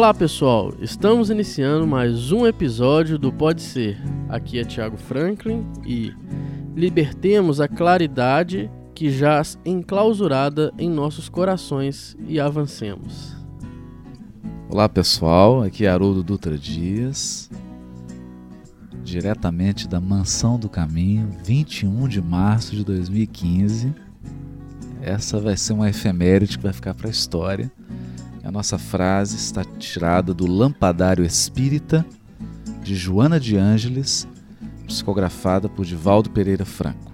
Olá pessoal, estamos iniciando mais um episódio do Pode Ser. Aqui é Thiago Franklin e libertemos a claridade que jaz enclausurada em nossos corações e avancemos. Olá pessoal, aqui é Haroldo Dutra Dias, diretamente da Mansão do Caminho, 21 de março de 2015. Essa vai ser uma efeméride que vai ficar para a história. A nossa frase está tirada do Lampadário Espírita de Joana de Ângeles, psicografada por Divaldo Pereira Franco.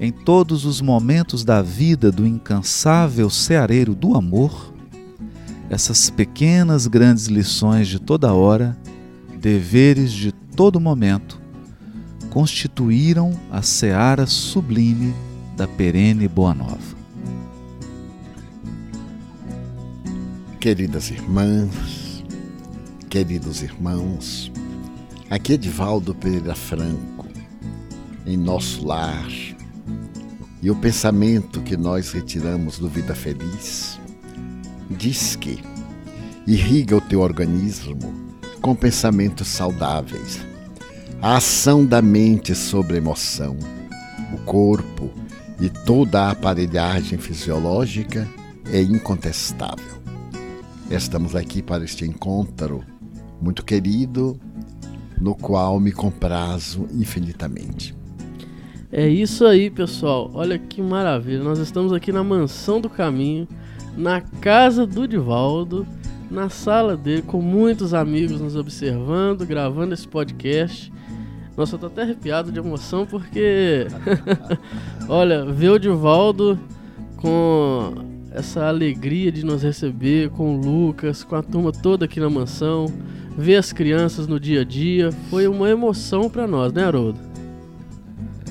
Em todos os momentos da vida do incansável ceareiro do amor, essas pequenas grandes lições de toda hora, deveres de todo momento, constituíram a seara sublime da perene Boa Nova. Queridas irmãs, queridos irmãos, aqui é Divaldo Pereira Franco, em nosso lar. E o pensamento que nós retiramos do Vida Feliz diz que irriga o teu organismo com pensamentos saudáveis, a ação da mente sobre a emoção, o corpo e toda a aparelhagem fisiológica é incontestável. Estamos aqui para este encontro muito querido, no qual me comprazo infinitamente. É isso aí, pessoal. Olha que maravilha. Nós estamos aqui na Mansão do Caminho, na casa do Divaldo, na sala dele, com muitos amigos nos observando, gravando esse podcast. Nossa, eu tô até arrepiado de emoção porque, olha, ver o Divaldo com essa alegria de nos receber com o Lucas, com a turma toda aqui na mansão, ver as crianças no dia a dia, foi uma emoção para nós, né, Haroldo?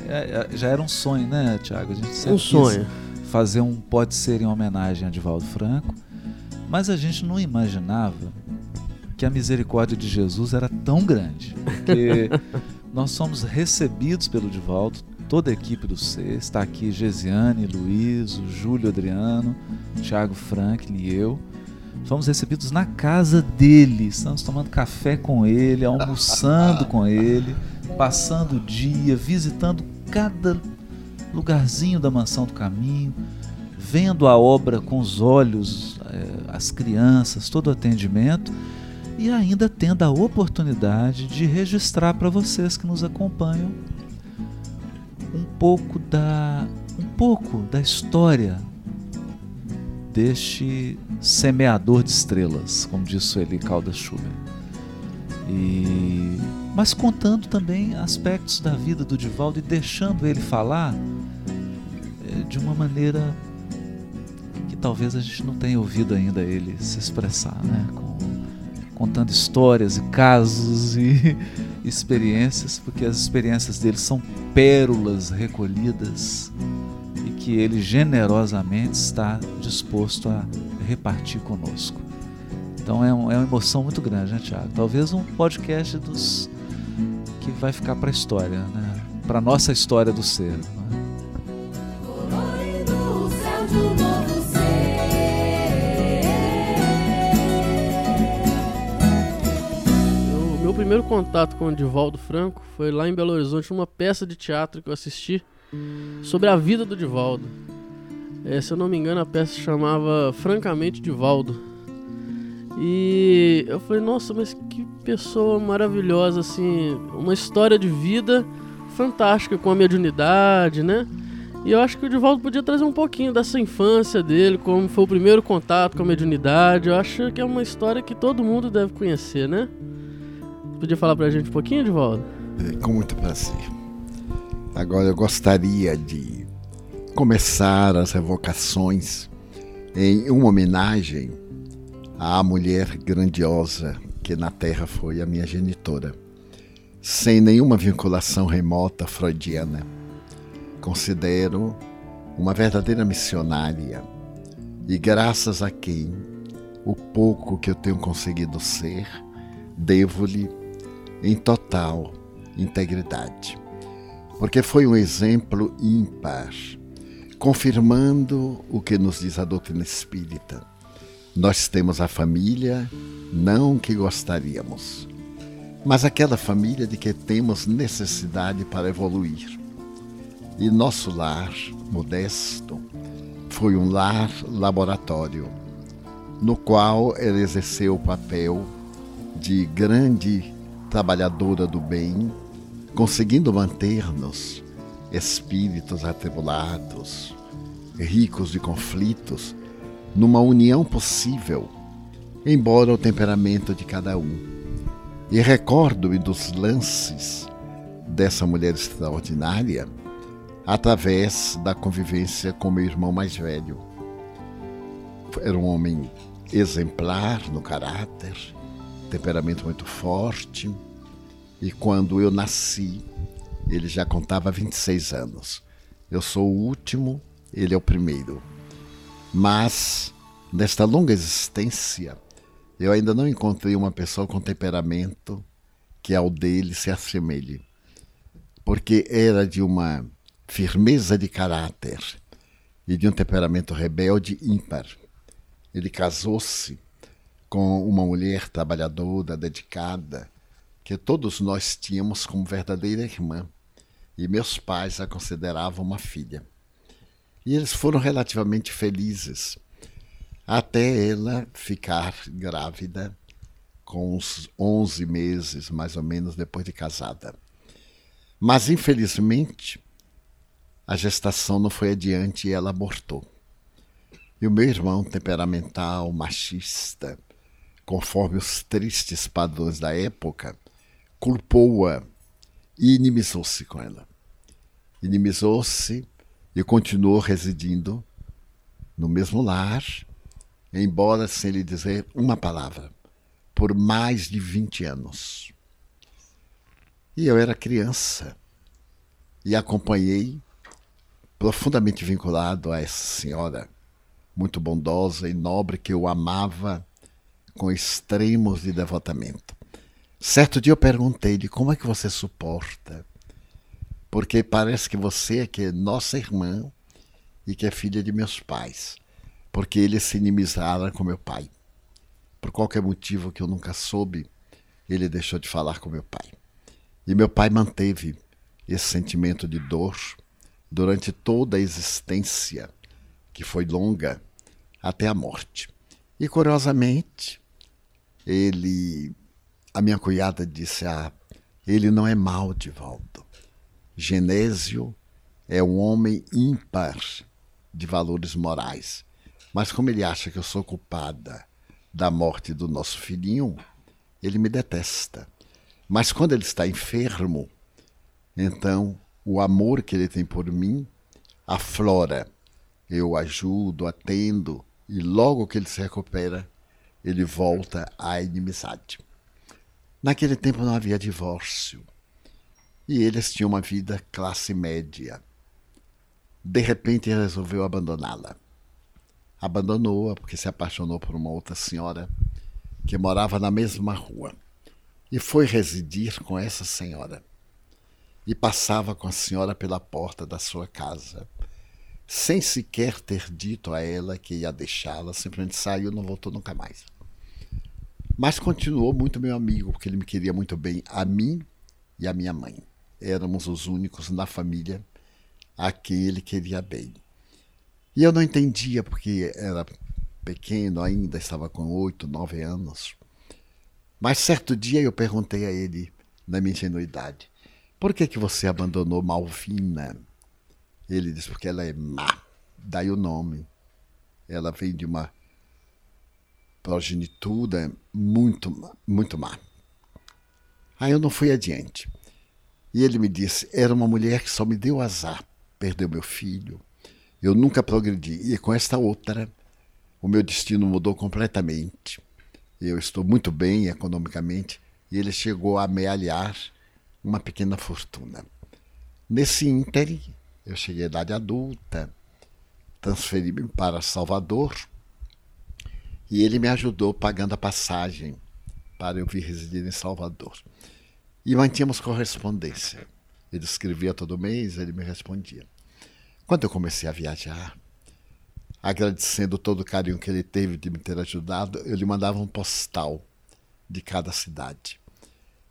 É, é, já era um sonho, né, Tiago? A gente sempre Um sonho. fazer um pode ser em homenagem a Divaldo Franco, mas a gente não imaginava que a misericórdia de Jesus era tão grande, porque nós somos recebidos pelo Divaldo, toda a equipe do C, está aqui Gesiane, Luiz, o Júlio Adriano, Thiago Franklin e eu. Fomos recebidos na casa dele, estamos tomando café com ele, almoçando com ele, passando o dia, visitando cada lugarzinho da mansão do caminho, vendo a obra com os olhos, eh, as crianças, todo o atendimento e ainda tendo a oportunidade de registrar para vocês que nos acompanham um pouco da um pouco da história deste semeador de estrelas, como disse Sueli Caldas Schubert. E mas contando também aspectos da vida do Divaldo e deixando ele falar eh, de uma maneira que talvez a gente não tenha ouvido ainda ele se expressar, né? Contando histórias e casos e experiências, porque as experiências dele são pérolas recolhidas e que ele generosamente está disposto a repartir conosco. Então é, um- é uma emoção muito grande, né, Tiago? Talvez um podcast dos que vai ficar para a história, né? Para nossa história do ser. né? Primeiro contato com o Divaldo Franco foi lá em Belo Horizonte, numa peça de teatro que eu assisti sobre a vida do Divaldo. É, se eu não me engano, a peça se chamava Francamente Divaldo. E eu falei, nossa, mas que pessoa maravilhosa, assim, uma história de vida fantástica com a mediunidade, né? E eu acho que o Divaldo podia trazer um pouquinho dessa infância dele, como foi o primeiro contato com a mediunidade. Eu acho que é uma história que todo mundo deve conhecer, né? Podia falar pra gente um pouquinho, Divaldo? É, Com muito prazer. Agora eu gostaria de começar as evocações em uma homenagem à mulher grandiosa que na Terra foi a minha genitora, sem nenhuma vinculação remota freudiana. Considero uma verdadeira missionária e graças a quem o pouco que eu tenho conseguido ser, devo-lhe em total integridade. Porque foi um exemplo ímpar, confirmando o que nos diz a doutrina espírita. Nós temos a família, não que gostaríamos, mas aquela família de que temos necessidade para evoluir. E nosso lar, modesto, foi um lar laboratório, no qual ela exerceu o papel de grande trabalhadora do bem, conseguindo manter-nos espíritos atribulados, ricos de conflitos, numa união possível, embora o temperamento de cada um. E recordo-me dos lances dessa mulher extraordinária através da convivência com meu irmão mais velho. Era um homem exemplar no caráter, temperamento muito forte, e quando eu nasci, ele já contava 26 anos. Eu sou o último, ele é o primeiro. Mas, nesta longa existência, eu ainda não encontrei uma pessoa com temperamento que ao dele se assemelhe. Porque era de uma firmeza de caráter e de um temperamento rebelde ímpar. Ele casou-se com uma mulher trabalhadora, dedicada, que todos nós tínhamos como verdadeira irmã, e meus pais a consideravam uma filha. E eles foram relativamente felizes, até ela ficar grávida, com uns 11 meses mais ou menos depois de casada. Mas, infelizmente, a gestação não foi adiante e ela abortou. E o meu irmão, temperamental, machista, conforme os tristes padrões da época, culpou-a e inimizou-se com ela. Inimizou-se e continuou residindo no mesmo lar, embora sem lhe dizer uma palavra, por mais de 20 anos. E eu era criança e acompanhei profundamente vinculado a essa senhora, muito bondosa e nobre, que eu amava com extremos de devotamento. Certo dia eu perguntei-lhe como é que você suporta, porque parece que você é que é nossa irmã e que é filha de meus pais, porque eles se inimizaram com meu pai. Por qualquer motivo que eu nunca soube, ele deixou de falar com meu pai. E meu pai manteve esse sentimento de dor durante toda a existência, que foi longa, até a morte. E curiosamente, ele, a minha cunhada disse: Ah, ele não é mau, Divaldo. Genésio é um homem ímpar de valores morais. Mas como ele acha que eu sou culpada da morte do nosso filhinho, ele me detesta. Mas quando ele está enfermo, então o amor que ele tem por mim aflora. Eu ajudo, atendo, e logo que ele se recupera, ele volta à inimizade. Naquele tempo não havia divórcio. E eles tinham uma vida classe média. De repente ele resolveu abandoná-la. Abandonou-a porque se apaixonou por uma outra senhora que morava na mesma rua. E foi residir com essa senhora e passava com a senhora pela porta da sua casa, sem sequer ter dito a ela que ia deixá-la, simplesmente saiu e não voltou nunca mais. Mas continuou muito meu amigo, porque ele me queria muito bem, a mim e a minha mãe. Éramos os únicos na família a quem ele queria bem. E eu não entendia, porque era pequeno ainda, estava com oito, nove anos. Mas certo dia eu perguntei a ele, na minha ingenuidade, por que, que você abandonou Malvina? Ele disse, porque ela é má. Daí o nome. Ela vem de uma progenitura muito, muito má. Aí eu não fui adiante. E ele me disse: era uma mulher que só me deu azar, perdeu meu filho. Eu nunca progredi. E com esta outra, o meu destino mudou completamente. Eu estou muito bem economicamente e ele chegou a amealhar uma pequena fortuna. Nesse ínterim, eu cheguei à idade adulta, transferi-me para Salvador e ele me ajudou pagando a passagem para eu vir residir em Salvador. E mantínhamos correspondência. Ele escrevia todo mês, ele me respondia. Quando eu comecei a viajar, agradecendo todo o carinho que ele teve de me ter ajudado, eu lhe mandava um postal de cada cidade.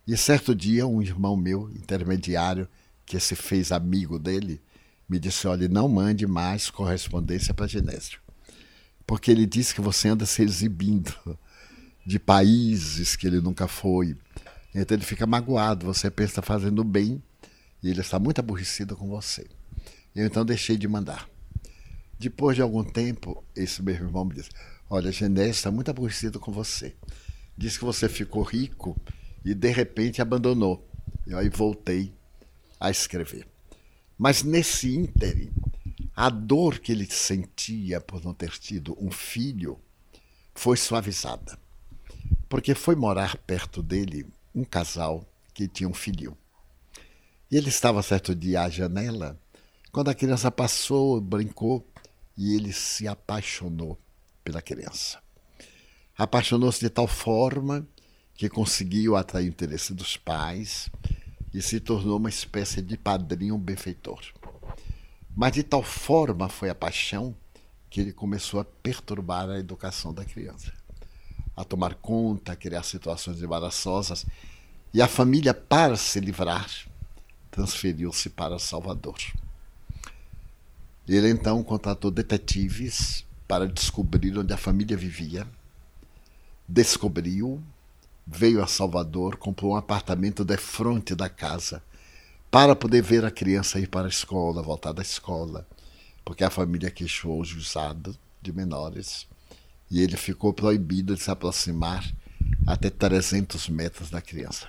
E certo dia, um irmão meu, intermediário, que se fez amigo dele, me disse: Olha, não mande mais correspondência para Genésio, porque ele disse que você anda se exibindo de países que ele nunca foi. Então ele fica magoado, você pensa fazendo bem e ele está muito aborrecido com você. Eu então deixei de mandar. Depois de algum tempo, esse meu irmão me disse: Olha, Genésio está muito aborrecido com você. Diz que você ficou rico e de repente abandonou. E aí voltei a escrever. Mas nesse ínterim, a dor que ele sentia por não ter tido um filho foi suavizada. Porque foi morar perto dele um casal que tinha um filho. E ele estava certo dia à janela, quando a criança passou, brincou, e ele se apaixonou pela criança. Apaixonou-se de tal forma que conseguiu atrair o interesse dos pais e se tornou uma espécie de padrinho benfeitor. Mas de tal forma foi a paixão que ele começou a perturbar a educação da criança, a tomar conta, a criar situações embaraçosas, e a família, para se livrar, transferiu-se para Salvador. Ele então contratou detetives para descobrir onde a família vivia, descobriu veio a Salvador, comprou um apartamento de frente da casa para poder ver a criança ir para a escola, voltar da escola, porque a família queixou o juizado de menores e ele ficou proibido de se aproximar até 300 metros da criança.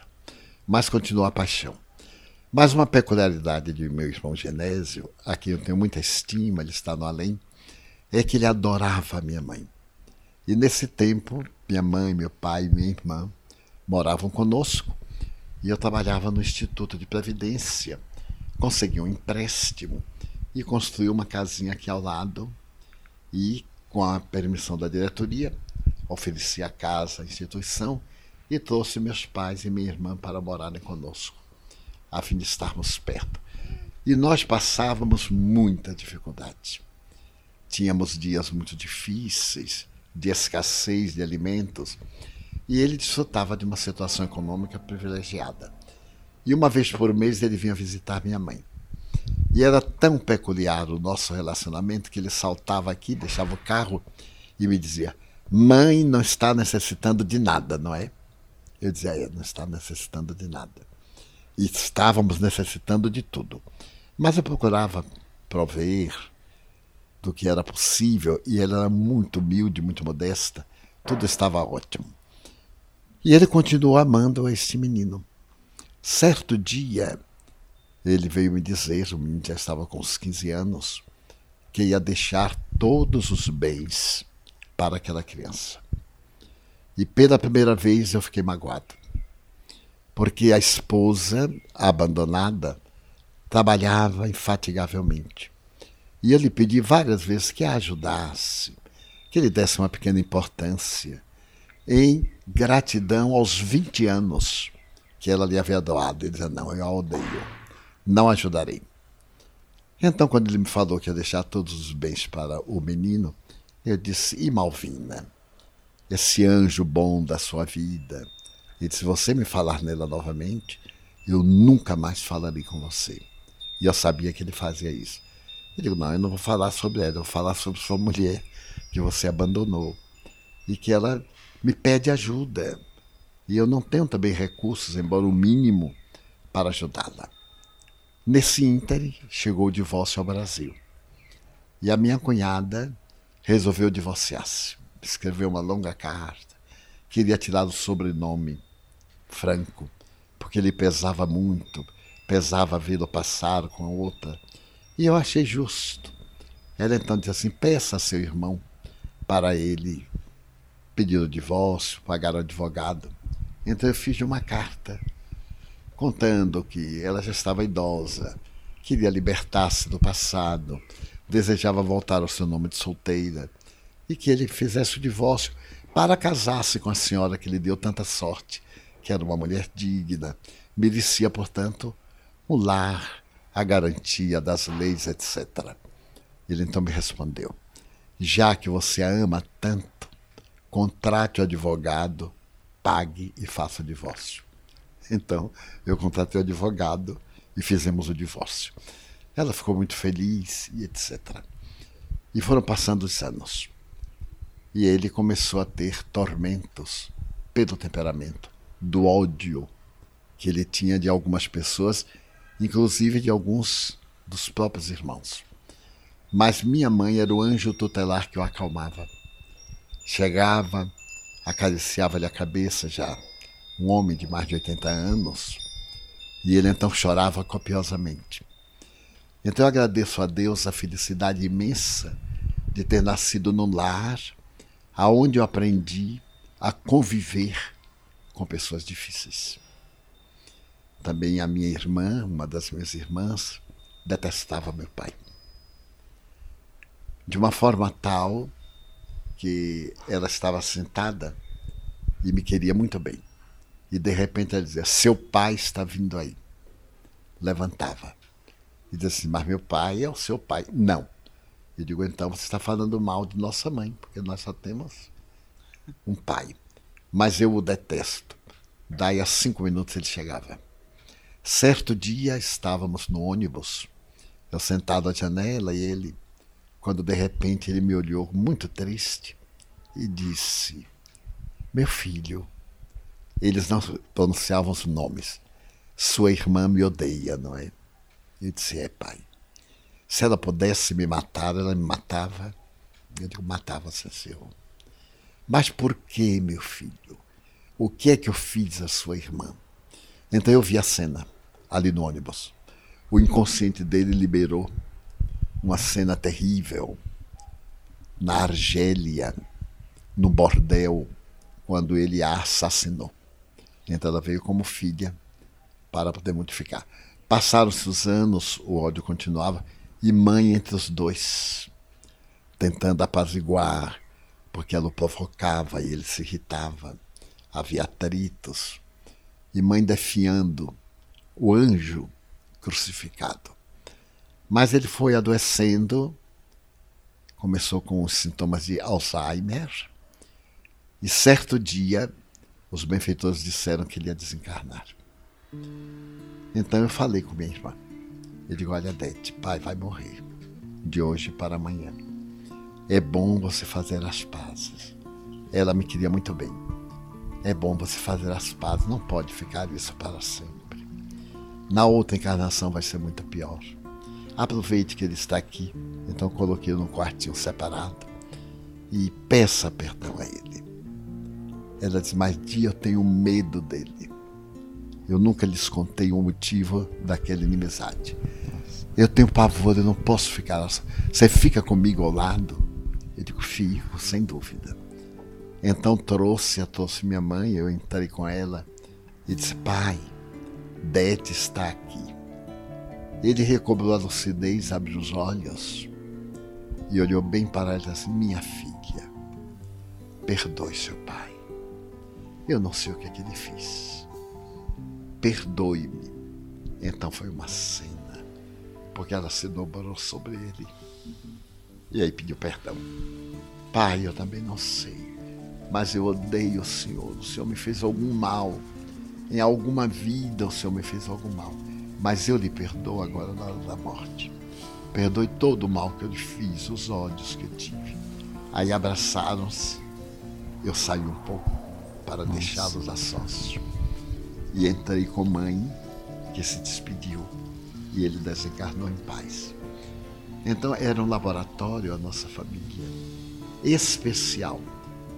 Mas continuou a paixão. Mas uma peculiaridade de meu irmão Genésio, a quem eu tenho muita estima, ele está no além, é que ele adorava a minha mãe. E nesse tempo, minha mãe, meu pai minha irmã moravam conosco e eu trabalhava no Instituto de Previdência. Consegui um empréstimo e construí uma casinha aqui ao lado e, com a permissão da diretoria, ofereci a casa à instituição e trouxe meus pais e minha irmã para morarem conosco, a fim de estarmos perto. E nós passávamos muita dificuldade. Tínhamos dias muito difíceis, de escassez de alimentos, e ele desfrutava de uma situação econômica privilegiada. E uma vez por mês ele vinha visitar minha mãe. E era tão peculiar o nosso relacionamento que ele saltava aqui, deixava o carro e me dizia: Mãe não está necessitando de nada, não é? Eu dizia: é, não está necessitando de nada. E estávamos necessitando de tudo. Mas eu procurava prover do que era possível e ela era muito humilde, muito modesta. Tudo estava ótimo. E ele continuou amando este menino. Certo dia, ele veio me dizer, o menino já estava com uns 15 anos, que ia deixar todos os bens para aquela criança. E pela primeira vez eu fiquei magoado, porque a esposa, abandonada, trabalhava infatigavelmente. E eu lhe pedi várias vezes que a ajudasse, que lhe desse uma pequena importância em gratidão aos 20 anos que ela lhe havia doado. Ele dizia: Não, eu a odeio, não ajudarei. Então, quando ele me falou que ia deixar todos os bens para o menino, eu disse: E Malvina, esse anjo bom da sua vida? Ele disse: Se você me falar nela novamente, eu nunca mais falarei com você. E eu sabia que ele fazia isso. Eu digo: Não, eu não vou falar sobre ela, eu vou falar sobre sua mulher que você abandonou e que ela me pede ajuda. E eu não tenho também recursos, embora o mínimo, para ajudá-la. Nesse ínter, chegou o divórcio ao Brasil. E a minha cunhada resolveu divorciar-se. Escreveu uma longa carta. Queria tirar o sobrenome Franco, porque ele pesava muito pesava vê-lo passar com a outra. E eu achei justo. Ela então disse assim: peça a seu irmão para ele pedir o divórcio, pagar o advogado. Então eu fiz uma carta contando que ela já estava idosa, queria libertar-se do passado, desejava voltar ao seu nome de solteira e que ele fizesse o divórcio para casar-se com a senhora que lhe deu tanta sorte, que era uma mulher digna, merecia, portanto, o lar, a garantia das leis, etc. Ele então me respondeu: Já que você a ama tanto, contrate o advogado, pague e faça o divórcio. Então, eu contratei o advogado e fizemos o divórcio. Ela ficou muito feliz e etc. E foram passando os anos. E ele começou a ter tormentos pelo temperamento, do ódio que ele tinha de algumas pessoas, inclusive de alguns dos próprios irmãos. Mas minha mãe era o anjo tutelar que o acalmava. Chegava, acariciava-lhe a cabeça já, um homem de mais de 80 anos, e ele então chorava copiosamente. Então eu agradeço a Deus a felicidade imensa de ter nascido num lar aonde eu aprendi a conviver com pessoas difíceis. Também a minha irmã, uma das minhas irmãs, detestava meu pai. De uma forma tal que ela estava sentada e me queria muito bem. E de repente ela dizia: Seu pai está vindo aí. Levantava. E dizia assim: Mas meu pai é o seu pai. Não. Eu digo, então você está falando mal de nossa mãe, porque nós só temos um pai. Mas eu o detesto. Daí a cinco minutos ele chegava. Certo dia estávamos no ônibus, eu sentado à janela e ele, quando de repente ele me olhou muito triste e disse: Meu filho, eles não pronunciavam os nomes. Sua irmã me odeia, não é? Eu disse: É, pai. Se ela pudesse me matar, ela me matava. Eu digo, matava seu senhor. Mas por que, meu filho? O que é que eu fiz à sua irmã? Então eu vi a cena ali no ônibus. O inconsciente dele liberou uma cena terrível na Argélia, no bordel, quando ele a assassinou. Então ela veio como filha para poder modificar. Passaram-se os anos, o ódio continuava e mãe entre os dois, tentando apaziguar, porque ela o provocava e ele se irritava. Havia atritos. E mãe defiando o anjo crucificado. Mas ele foi adoecendo, começou com os sintomas de Alzheimer, e certo dia os benfeitores disseram que ele ia desencarnar. Então eu falei com minha irmã. Eu digo: Olha, Dete, pai vai morrer de hoje para amanhã. É bom você fazer as pazes. Ela me queria muito bem. É bom você fazer as pazes, não pode ficar isso para sempre. Na outra encarnação vai ser muito pior. Aproveite que ele está aqui, então coloquei num quartinho separado e peça perdão a ele. Ela diz: Mas dia eu tenho medo dele. Eu nunca lhes contei o motivo daquela inimizade. Eu tenho pavor, eu não posso ficar. Você fica comigo ao lado? Eu digo, fico, sem dúvida. Então trouxe, trouxe minha mãe, eu entrei com ela e disse, pai, Bete está aqui. Ele recobrou a lucidez, abriu os olhos e olhou bem para ela e disse minha filha, perdoe seu pai. Eu não sei o que é que ele fez perdoe-me. Então foi uma cena, porque ela se dobrou sobre ele. E aí pediu perdão. Pai, eu também não sei, mas eu odeio o Senhor. O Senhor me fez algum mal. Em alguma vida o Senhor me fez algum mal. Mas eu lhe perdoo agora na hora da morte. Perdoe todo o mal que eu lhe fiz, os ódios que eu tive. Aí abraçaram-se. Eu saí um pouco para deixá-los a sós e entrei com mãe, que se despediu, e ele desencarnou em paz. Então era um laboratório a nossa família, especial.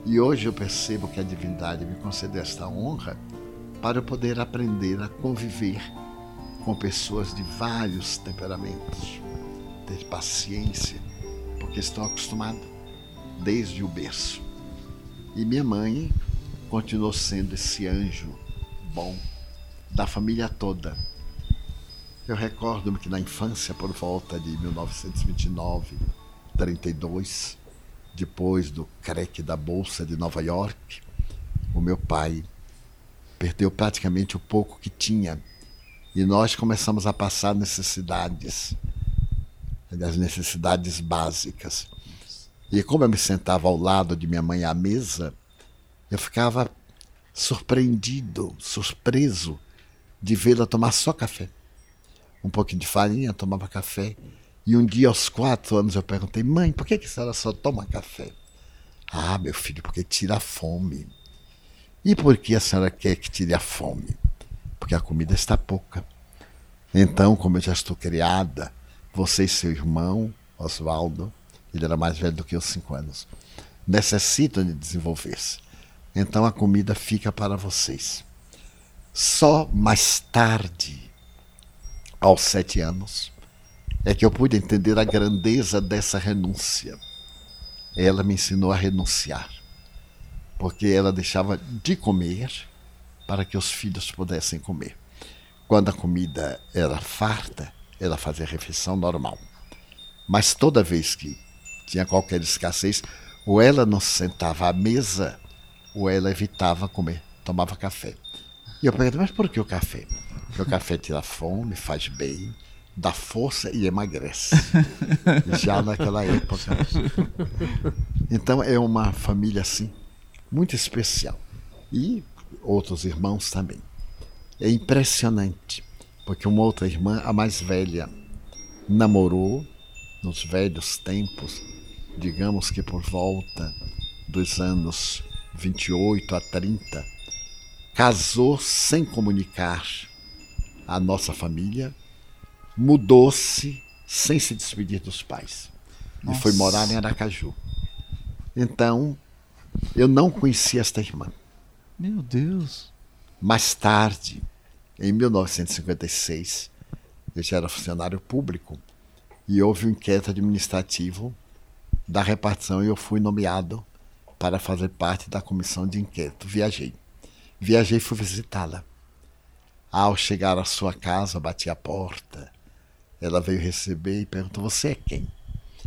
E hoje eu percebo que a divindade me concedeu esta honra para eu poder aprender a conviver com pessoas de vários temperamentos. Ter paciência, porque estou acostumado desde o berço. E minha mãe continuou sendo esse anjo bom da família toda. Eu recordo-me que na infância, por volta de 1929, 32, depois do creque da Bolsa de Nova York, o meu pai perdeu praticamente o pouco que tinha e nós começamos a passar necessidades, as necessidades básicas. E como eu me sentava ao lado de minha mãe à mesa, eu ficava surpreendido, surpreso de vê-la tomar só café. Um pouquinho de farinha, tomava café. E um dia, aos quatro anos, eu perguntei, mãe, por que, que a senhora só toma café? Ah, meu filho, porque tira a fome. E por que a senhora quer que tire a fome? Porque a comida está pouca. Então, como eu já estou criada, você e seu irmão, Oswaldo, ele era mais velho do que eu, cinco anos, necessitam de desenvolver-se. Então a comida fica para vocês. Só mais tarde, aos sete anos, é que eu pude entender a grandeza dessa renúncia. Ela me ensinou a renunciar, porque ela deixava de comer para que os filhos pudessem comer. Quando a comida era farta, ela fazia refeição normal. Mas toda vez que tinha qualquer escassez, ou ela não sentava à mesa, ou ela evitava comer, tomava café. E eu perguntei, mas por que o café? Porque o café tira fome, faz bem, dá força e emagrece. Já naquela época. Então é uma família assim, muito especial. E outros irmãos também. É impressionante, porque uma outra irmã, a mais velha, namorou nos velhos tempos, digamos que por volta dos anos 28 a 30, casou sem comunicar a nossa família, mudou-se sem se despedir dos pais nossa. e foi morar em Aracaju. Então, eu não conhecia esta irmã. Meu Deus. Mais tarde, em 1956, eu já era funcionário público e houve um inquérito administrativo da repartição e eu fui nomeado para fazer parte da comissão de inquérito. Viajei. Viajei e fui visitá-la. Ao chegar à sua casa, bati a porta. Ela veio receber e perguntou: Você é quem?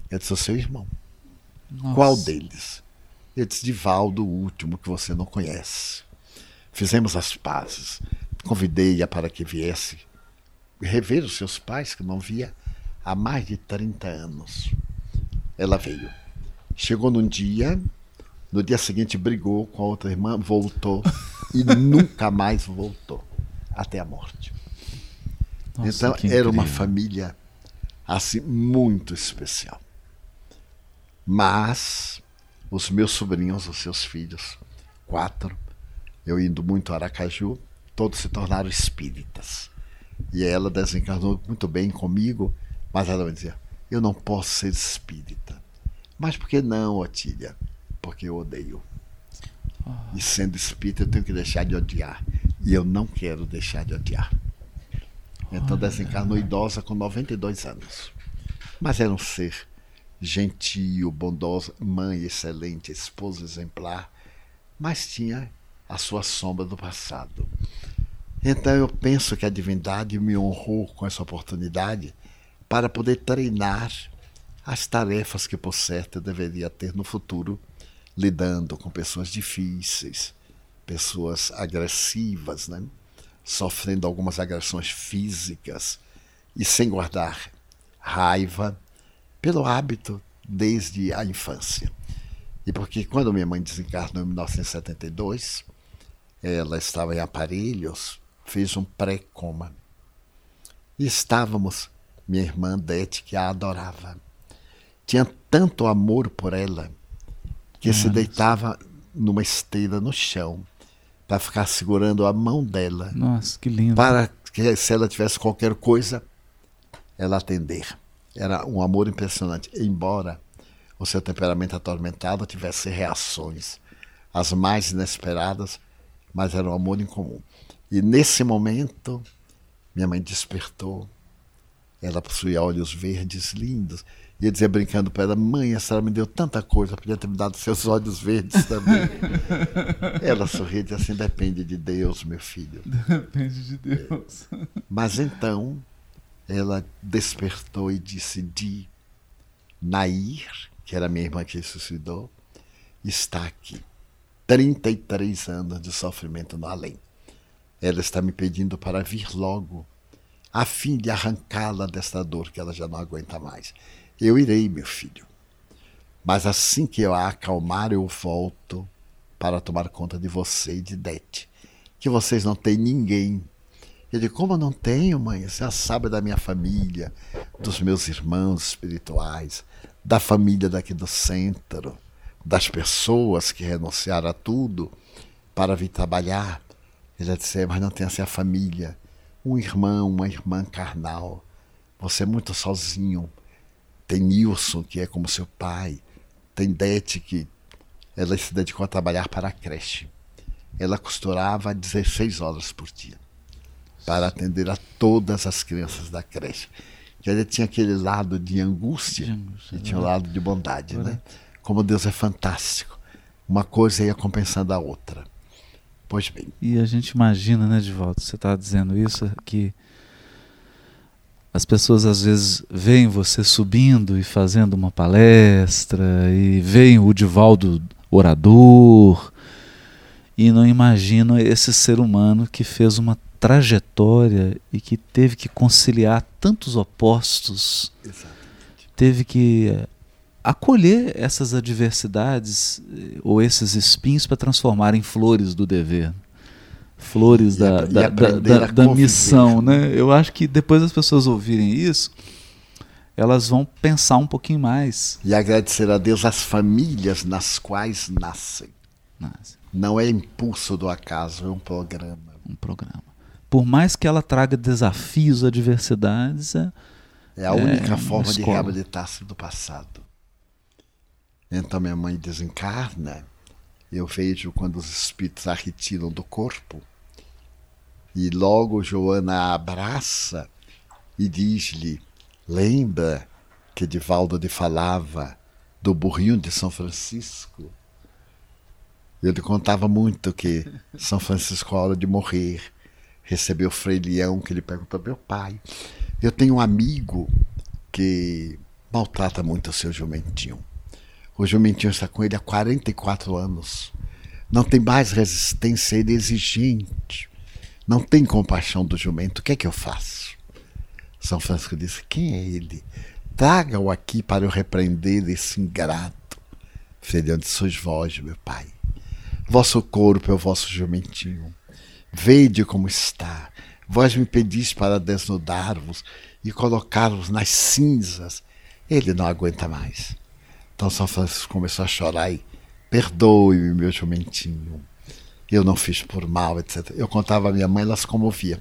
Eu disse: Sou seu irmão. Nossa. Qual deles? Eu disse: Divaldo, o último que você não conhece. Fizemos as pazes. Convidei-a para que viesse rever os seus pais, que não via há mais de 30 anos. Ela veio. Chegou num dia, no dia seguinte brigou com a outra irmã, voltou e nunca mais voltou até a morte. Nossa, então era uma família assim muito especial. Mas os meus sobrinhos, os seus filhos, quatro, eu indo muito a Aracaju, todos se tornaram espíritas. E ela desencarnou muito bem comigo, mas ela me dizia: Eu não posso ser espírita. Mas por que não, Otília? Porque eu odeio. E sendo espírita, eu tenho que deixar de odiar. E eu não quero deixar de odiar. Então desencarnou idosa com 92 anos. Mas era um ser gentil, bondosa, mãe excelente, esposa exemplar, mas tinha a sua sombra do passado. Então eu penso que a divindade me honrou com essa oportunidade para poder treinar as tarefas que, por certo, eu deveria ter no futuro, lidando com pessoas difíceis, pessoas agressivas, né? sofrendo algumas agressões físicas e sem guardar raiva, pelo hábito desde a infância. E porque quando minha mãe desencarnou em 1972, ela estava em aparelhos fez um pré-coma. E estávamos, minha irmã Dete, que a adorava. Tinha tanto amor por ela que Nossa. se deitava numa esteira no chão para ficar segurando a mão dela. Nossa, que lindo. Para que se ela tivesse qualquer coisa, ela atender. Era um amor impressionante, embora o seu temperamento atormentado tivesse reações as mais inesperadas, mas era um amor incomum. E nesse momento, Minha mãe despertou. Ela possuía olhos verdes lindos. E eu dizia brincando para ela: Mãe, a senhora me deu tanta coisa, podia ter me dado seus olhos verdes também. ela sorria e dizia assim: Depende de Deus, meu filho. Depende de Deus. Mas então ela despertou e disse: Di, Nair, que era minha irmã que suicidou, está aqui. 33 anos de sofrimento no além. Ela está me pedindo para vir logo, a fim de arrancá-la desta dor que ela já não aguenta mais. Eu irei, meu filho. Mas assim que eu a acalmar, eu volto para tomar conta de você e de Dete. Que vocês não têm ninguém. Digo, como eu não tenho, mãe? Você sabe da minha família, dos meus irmãos espirituais, da família daqui do centro, das pessoas que renunciaram a tudo para vir trabalhar. Ele disse, mas não tem assim a família, um irmão, uma irmã carnal. Você é muito sozinho. Tem Nilson, que é como seu pai. Tem Dete, que ela se dedicou a trabalhar para a creche. Ela costurava 16 horas por dia para atender a todas as crianças da creche. Que ele tinha aquele lado de angústia, de angústia e tinha o um lado de bondade, né? Como Deus é fantástico. Uma coisa ia compensando a outra. Pois bem. E a gente imagina, né, Divaldo, você está dizendo isso, que as pessoas às vezes veem você subindo e fazendo uma palestra, e veem o Divaldo orador, e não imaginam esse ser humano que fez uma trajetória e que teve que conciliar tantos opostos, Exatamente. teve que eh, acolher essas adversidades eh, ou esses espinhos para transformar em flores do dever, flores E da, da, da, da- missão. Né? Eu acho que depois as pessoas ouvirem isso, elas vão pensar um pouquinho mais. E agradecer a Deus as famílias nas quais nascem. Mas, Não é impulso do acaso, é um programa. um programa. Por mais que ela traga desafios, adversidades, é, É a É, única uma forma de reabilitar-se do passado. Então minha mãe desencarna, eu vejo quando os espíritos a retiram do corpo, e logo Joana a abraça e diz-lhe: Lembra que Divaldo lhe falava do burrinho de São Francisco? Eu lhe contava muito que São Francisco, a hora de morrer, recebeu o Frei Leão, que lhe perguntou: Meu pai, eu tenho um amigo que maltrata muito o seu jumentinho. O jumentinho está com ele há 44 anos. Não tem mais resistência, ele é exigente. Não tem compaixão do jumento. O que é que eu faço? São Francisco disse: Quem é ele? Traga-o aqui para eu repreender esse ingrato. Filhão de sois vós, meu pai. Vosso corpo é o vosso jumentinho. Vede como está. Vós me pedis para desnudar-vos e colocar-vos nas cinzas. Ele não aguenta mais. Então São Francisco começou a chorar e perdoe-me, meu jumentinho. Eu não fiz por mal, etc. Eu contava à minha mãe, ela se comovia.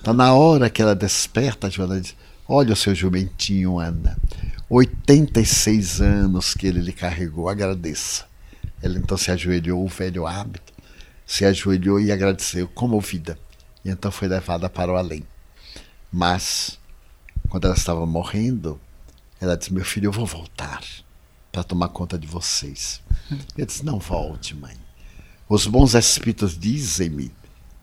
Então, na hora que ela desperta, a Joana diz: Olha o seu jumentinho, Ana. 86 anos que ele lhe carregou, agradeça. Ela então se ajoelhou, o velho hábito, se ajoelhou e agradeceu, comovida. E então foi levada para o além. Mas, quando ela estava morrendo, ela disse: Meu filho, eu vou voltar para tomar conta de vocês. Eu disse: Não volte, mãe. Os bons espíritos dizem-me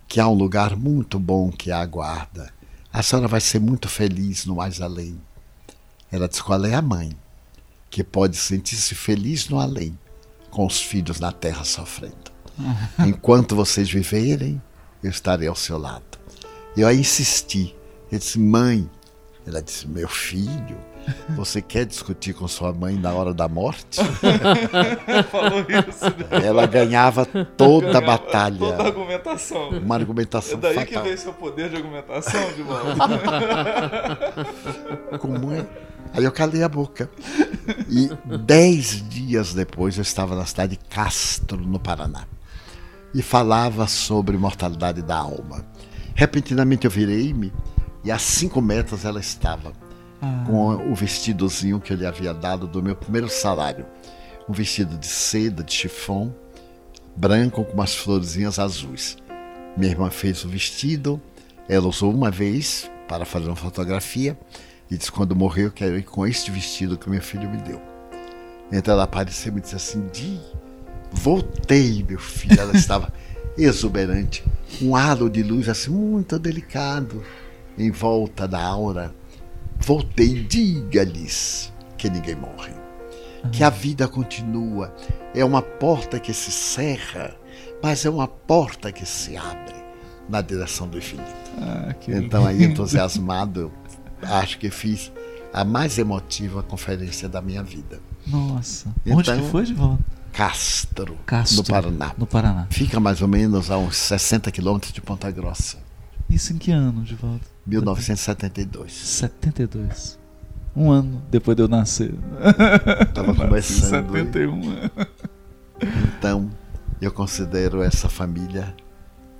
que há um lugar muito bom que a aguarda. A senhora vai ser muito feliz no mais além. Ela disse: Qual é a mãe que pode sentir-se feliz no além com os filhos na terra sofrendo? Enquanto vocês viverem, eu estarei ao seu lado. Eu aí insisti. Eu disse: Mãe. Ela disse: Meu filho, você quer discutir com sua mãe na hora da morte? Falou isso. Ela ganhava toda a batalha. Toda a argumentação. Uma argumentação É daí que fatal. vem seu poder de argumentação, de. Como é? Aí eu calei a boca. E dez dias depois eu estava na cidade de Castro, no Paraná. E falava sobre mortalidade da alma. Repentinamente eu virei-me e a cinco metros ela estava. Com o vestidozinho que eu lhe havia dado do meu primeiro salário. Um vestido de seda, de chifão, branco com umas florzinhas azuis. Minha irmã fez o vestido Ela usou uma vez para fazer uma fotografia e disse: quando morrer, eu quero ir com este vestido que meu filho me deu. Então ela apareceu e me disse assim: Di, voltei, meu filho. Ela estava exuberante, um halo de luz assim muito delicado em volta da aura. Voltei, diga-lhes que ninguém morre, que a vida continua. É uma porta que se cerra, mas é uma porta que se abre na direção do infinito. Ah, Então, aí, entusiasmado, acho que fiz a mais emotiva conferência da minha vida. Nossa. Onde Então- que foi, Divaldo? Castro, Castro. no Paraná. No Paraná. Fica mais ou menos a uns 60 quilômetros de Ponta Grossa, Isso em que ano, Divaldo? 1972. 72. Um ano depois de eu nascer. Estava começando. 71. Então, eu considero essa família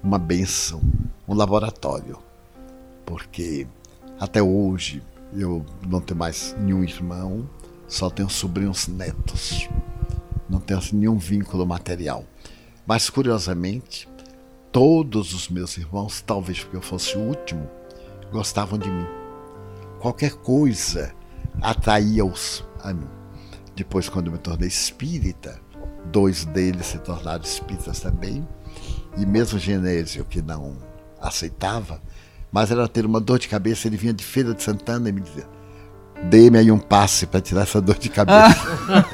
uma bênção, um laboratório, porque até hoje eu não tenho mais nenhum irmão, só tenho sobrinhos netos, não tenho assim, nenhum vínculo material. Mas curiosamente, todos os meus irmãos, talvez porque eu fosse o último, gostavam de mim. Qualquer coisa atraía-os a mim. Depois, quando eu me tornei espírita, dois deles se tornaram espíritas também, e mesmo Genésio, que não aceitava, mas era ter uma dor de cabeça, ele vinha de Feira de Santana e me dizia: dê-me aí um passe para tirar essa dor de cabeça.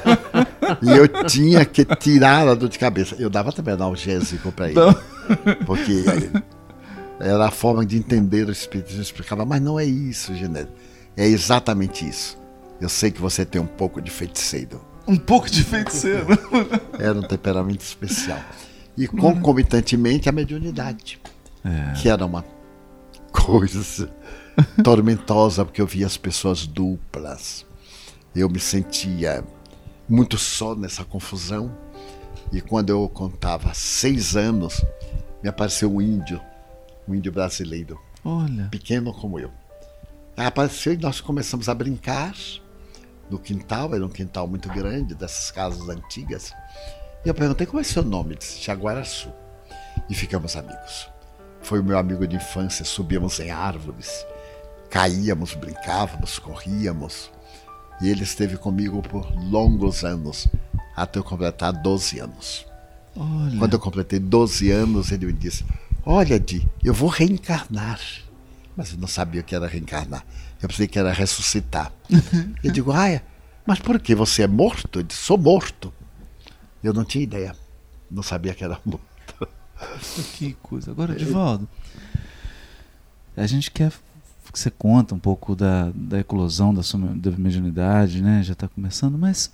e eu tinha que tirar a dor de cabeça. Eu dava também analgésico para ele, porque era a forma de entender o espiritismo. Eu explicava, mas não é isso, Genésio. É exatamente isso. Eu sei que você tem um pouco de feiticeiro. Um pouco de feiticeiro. Era um temperamento especial. E concomitantemente a mediunidade, É. que era uma coisa tormentosa, porque eu via as pessoas duplas. Eu me sentia muito só nessa confusão. E quando eu contava seis anos, me apareceu um índio, um índio brasileiro, Olha. pequeno como eu. Apareceu e nós começamos a brincar no quintal, era um quintal muito grande, dessas casas antigas. E eu perguntei como é seu nome, ele disse Jaguaraçu. E ficamos amigos. Foi o meu amigo de infância, subíamos em árvores, caíamos, brincávamos, corríamos. E ele esteve comigo por longos anos, até eu completar 12 anos. Olha. Quando eu completei 12 anos, ele me disse: Olha, Di, eu vou reencarnar. Mas eu não sabia o que era reencarnar. Eu pensei que era ressuscitar. eu digo: Ah, mas por que você é morto? Ele disse: Sou morto. Eu não tinha ideia. Não sabia que era morto. Que coisa. Agora, Divaldo, a gente quer que você conta um pouco da, da eclosão da sua da mediunidade, né? Já está começando, mas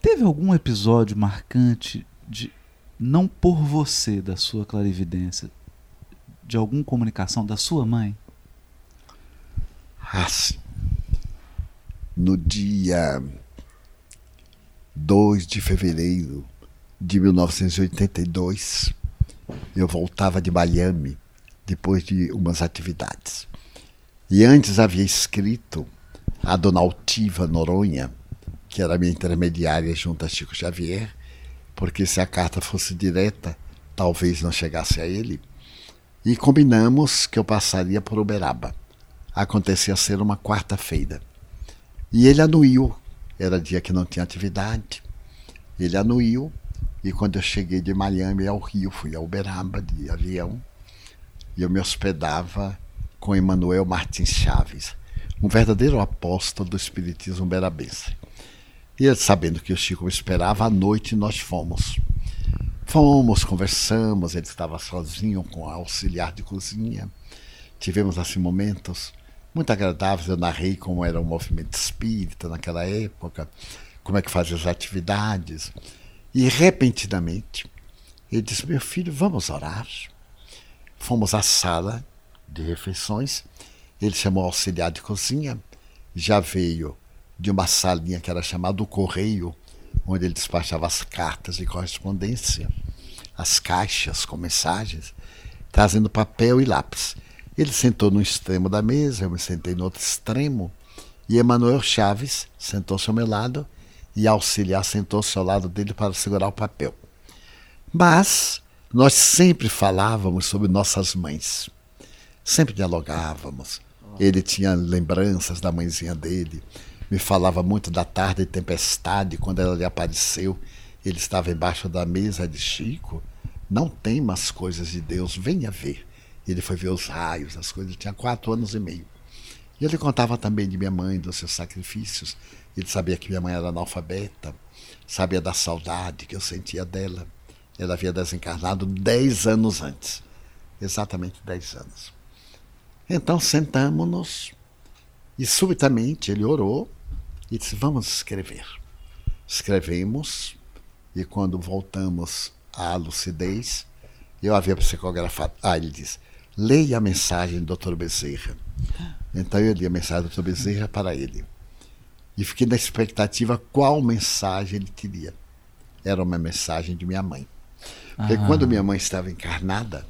teve algum episódio marcante de não por você da sua clarividência, de alguma comunicação da sua mãe? Ah, sim. No dia 2 de fevereiro de 1982, eu voltava de Miami depois de umas atividades. E antes havia escrito a dona Altiva Noronha, que era minha intermediária junto a Chico Xavier, porque se a carta fosse direta, talvez não chegasse a ele. E combinamos que eu passaria por Uberaba. Acontecia ser uma quarta-feira. E ele anuiu, era dia que não tinha atividade. Ele anuiu, e quando eu cheguei de Miami ao Rio, fui a Uberaba de avião, e eu me hospedava com Emanuel Martins Chaves, um verdadeiro apóstolo do espiritismo berabense. E sabendo que o Chico esperava, à noite nós fomos. Fomos, conversamos, ele estava sozinho com a auxiliar de cozinha. Tivemos assim momentos muito agradáveis. Eu narrei como era o movimento espírita naquela época, como é que fazia as atividades. E repentinamente ele disse: Meu filho, vamos orar. Fomos à sala de refeições. Ele chamou auxiliar de cozinha, já veio de uma salinha que era chamada o Correio, onde ele despachava as cartas de correspondência, as caixas com mensagens, trazendo papel e lápis. Ele sentou no extremo da mesa, eu me sentei no outro extremo, e Emanuel Chaves sentou-se ao meu lado e auxiliar sentou-se ao lado dele para segurar o papel. Mas nós sempre falávamos sobre nossas mães. Sempre dialogávamos. Ele tinha lembranças da mãezinha dele. Me falava muito da tarde de tempestade, quando ela lhe apareceu. Ele estava embaixo da mesa de Chico. Não tema as coisas de Deus, venha ver. Ele foi ver os raios, as coisas. Ele tinha quatro anos e meio. E ele contava também de minha mãe, dos seus sacrifícios. Ele sabia que minha mãe era analfabeta, sabia da saudade que eu sentia dela. Ela havia desencarnado dez anos antes. Exatamente dez anos. Então sentamos-nos e subitamente ele orou e disse: Vamos escrever. Escrevemos e quando voltamos à lucidez, eu havia psicografado. Ah, ele disse: Leia a mensagem do Dr. Bezerra. Então eu li a mensagem do Dr. Bezerra para ele. E fiquei na expectativa qual mensagem ele teria. Era uma mensagem de minha mãe. Porque ah. quando minha mãe estava encarnada,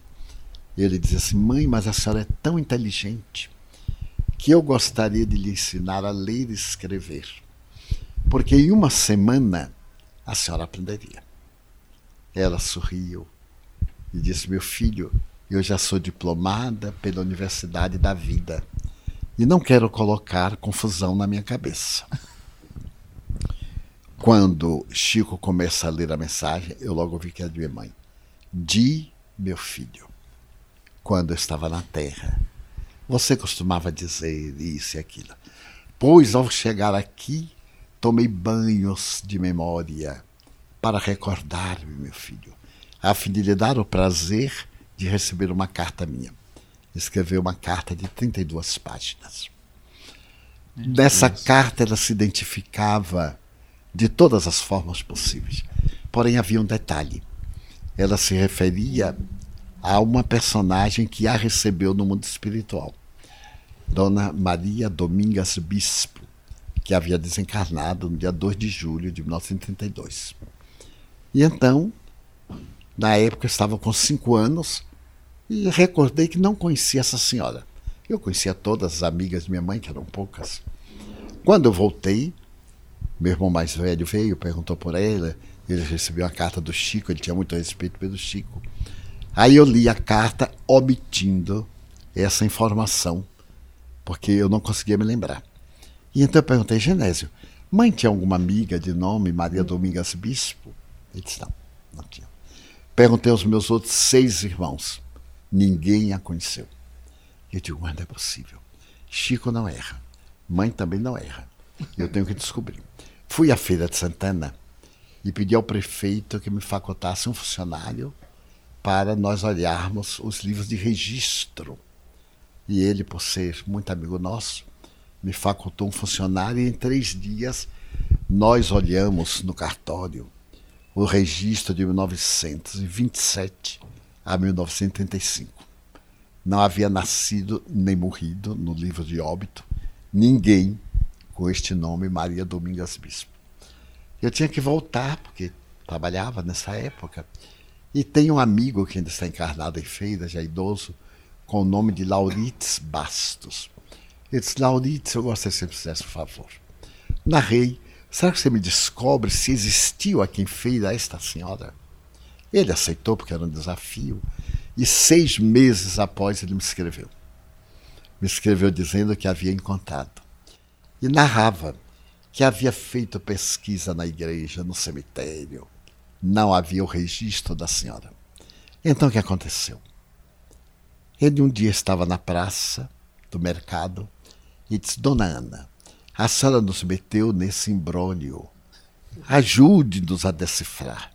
ele dizia assim: Mãe, mas a senhora é tão inteligente que eu gostaria de lhe ensinar a ler e escrever. Porque em uma semana a senhora aprenderia. Ela sorriu e disse: Meu filho, eu já sou diplomada pela Universidade da Vida e não quero colocar confusão na minha cabeça. Quando Chico começa a ler a mensagem, eu logo vi que era de minha mãe. Di, meu filho, quando eu estava na terra, você costumava dizer isso e aquilo. Pois ao chegar aqui, tomei banhos de memória para recordar-me, meu filho, a fim de lhe dar o prazer de receber uma carta minha escreveu uma carta de 32 páginas. Nessa carta ela se identificava de todas as formas possíveis. Porém, havia um detalhe. Ela se referia a uma personagem que a recebeu no mundo espiritual. Dona Maria Domingas Bispo, que havia desencarnado no dia 2 de julho de 1932. E então, na época, eu estava com cinco anos e recordei que não conhecia essa senhora. Eu conhecia todas as amigas de minha mãe, que eram poucas. Quando eu voltei, meu irmão mais velho veio, perguntou por ela, ele recebeu a carta do Chico, ele tinha muito respeito pelo Chico. Aí eu li a carta omitindo essa informação, porque eu não conseguia me lembrar. E então eu perguntei, Genésio, mãe tinha alguma amiga de nome Maria Domingas Bispo? Ele disse, não, não tinha. Perguntei aos meus outros seis irmãos. Ninguém a conheceu. Eu digo, mas não é possível. Chico não erra. Mãe também não erra. Eu tenho que descobrir. Fui à Feira de Santana e pedi ao prefeito que me facultasse um funcionário para nós olharmos os livros de registro. E ele, por ser muito amigo nosso, me facultou um funcionário e em três dias nós olhamos no cartório o registro de 1927 a 1935. Não havia nascido nem morrido no livro de óbito ninguém com este nome, Maria Domingas Bispo. Eu tinha que voltar, porque trabalhava nessa época. E tem um amigo que ainda está encarnado em feira, já idoso, com o nome de Laurites Bastos. Ele disse, Laurites, eu gostaria que você fizesse um favor. Narrei, será que você me descobre se existiu aqui em feira esta senhora? Ele aceitou porque era um desafio. E seis meses após ele me escreveu. Me escreveu dizendo que havia encontrado. E narrava que havia feito pesquisa na igreja, no cemitério. Não havia o registro da senhora. Então o que aconteceu? Ele um dia estava na praça do mercado e disse: Dona Ana, a senhora nos meteu nesse embrólio. Ajude-nos a decifrar.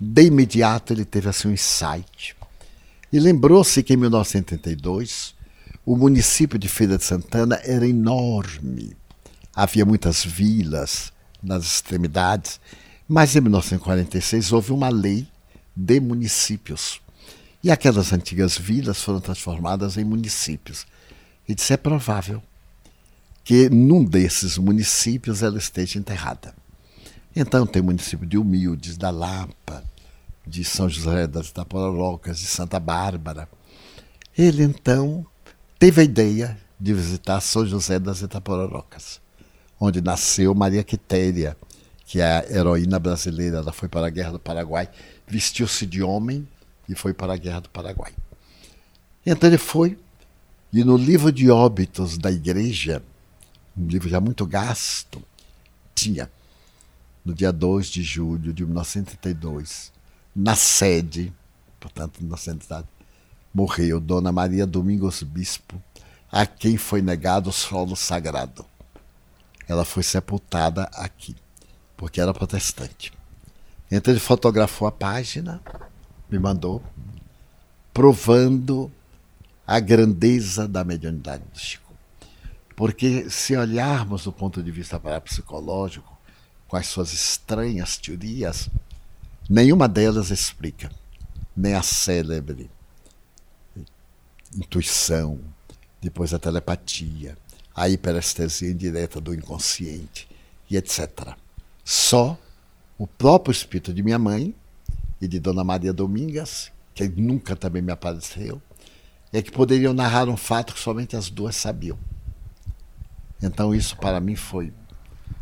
De imediato ele teve assim um insight. E lembrou-se que em 1982 o município de Feira de Santana era enorme. Havia muitas vilas nas extremidades, mas em 1946 houve uma lei de municípios. E aquelas antigas vilas foram transformadas em municípios. E disse: é provável que num desses municípios ela esteja enterrada. Então tem o município de Humildes, da Lapa, de São José das Itapororocas, de Santa Bárbara. Ele então teve a ideia de visitar São José das Itapororocas, onde nasceu Maria Quitéria, que é a heroína brasileira. Ela foi para a Guerra do Paraguai, vestiu-se de homem e foi para a Guerra do Paraguai. Então ele foi E no livro de óbitos da igreja, um livro já muito gasto, tinha, no dia 2 de julho de 1932, na sede, portanto, na cidade, morreu Dona Maria Domingos Bispo, a quem foi negado o solo sagrado. Ela foi sepultada aqui, porque era protestante. Então ele fotografou a página, me mandou, provando a grandeza da mediunidade do Chico. Porque se olharmos do ponto de vista parapsicológico, com as suas estranhas teorias, nenhuma delas explica, nem a célebre intuição, depois a telepatia, a hiperestesia indireta do inconsciente e etc. Só o próprio espírito de minha mãe e de Dona Maria Domingas, que nunca também me apareceu, é que poderiam narrar um fato que somente as duas sabiam. Então isso para mim foi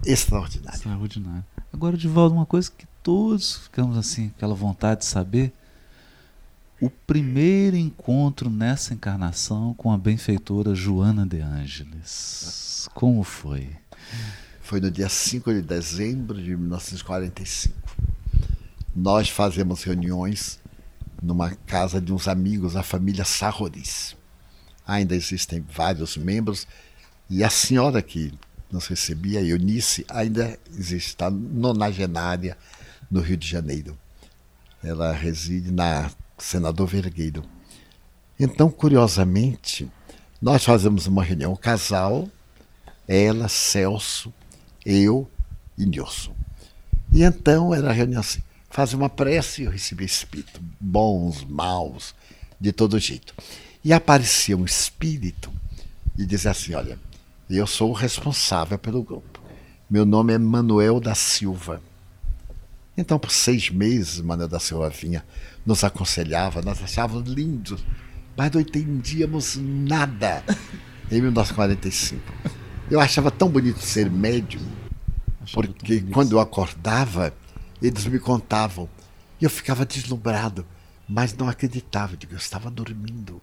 extraordinário. Extraordinário. Agora, Divaldo, uma coisa que todos ficamos assim, aquela vontade de saber, o primeiro encontro nessa encarnação com a benfeitora Joana de Ângeles. Como foi? Foi no dia 5 de dezembro de 1945. Nós fazemos reuniões numa casa de uns amigos da família Sarroris. Ainda existem vários membros e a senhora que nos recebia, Eunice, ainda existe, está nonagenária no Rio de Janeiro. Ela reside na senador Vergueiro. Então, curiosamente, nós fazemos uma reunião, o casal, ela, Celso, eu e Nilson. E então era a reunião assim, faz uma prece eu recebia espírito, bons, maus, de todo jeito. E aparecia um espírito e dizia assim, olha, eu sou o responsável pelo grupo. Meu nome é Manuel da Silva. Então, por seis meses, Manuel da Silva vinha nos aconselhava, nós achávamos lindos, mas não entendíamos nada em 1945. Eu achava tão bonito ser médium, porque quando eu acordava, eles me contavam. E eu ficava deslumbrado, mas não acreditava, de que eu estava dormindo.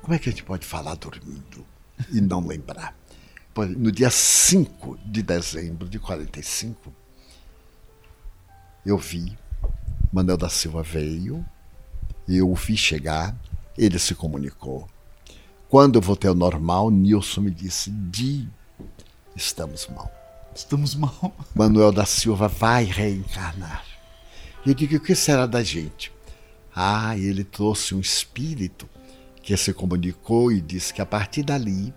Como é que a gente pode falar dormindo e não lembrar? No dia 5 de dezembro de 45, eu vi, Manuel da Silva veio, eu o fiz chegar, ele se comunicou. Quando eu voltei ao normal, Nilson me disse: Di, estamos mal. Estamos mal. Manuel da Silva vai reencarnar. E eu digo: o que será da gente? Ah, ele trouxe um espírito que se comunicou e disse que a partir dali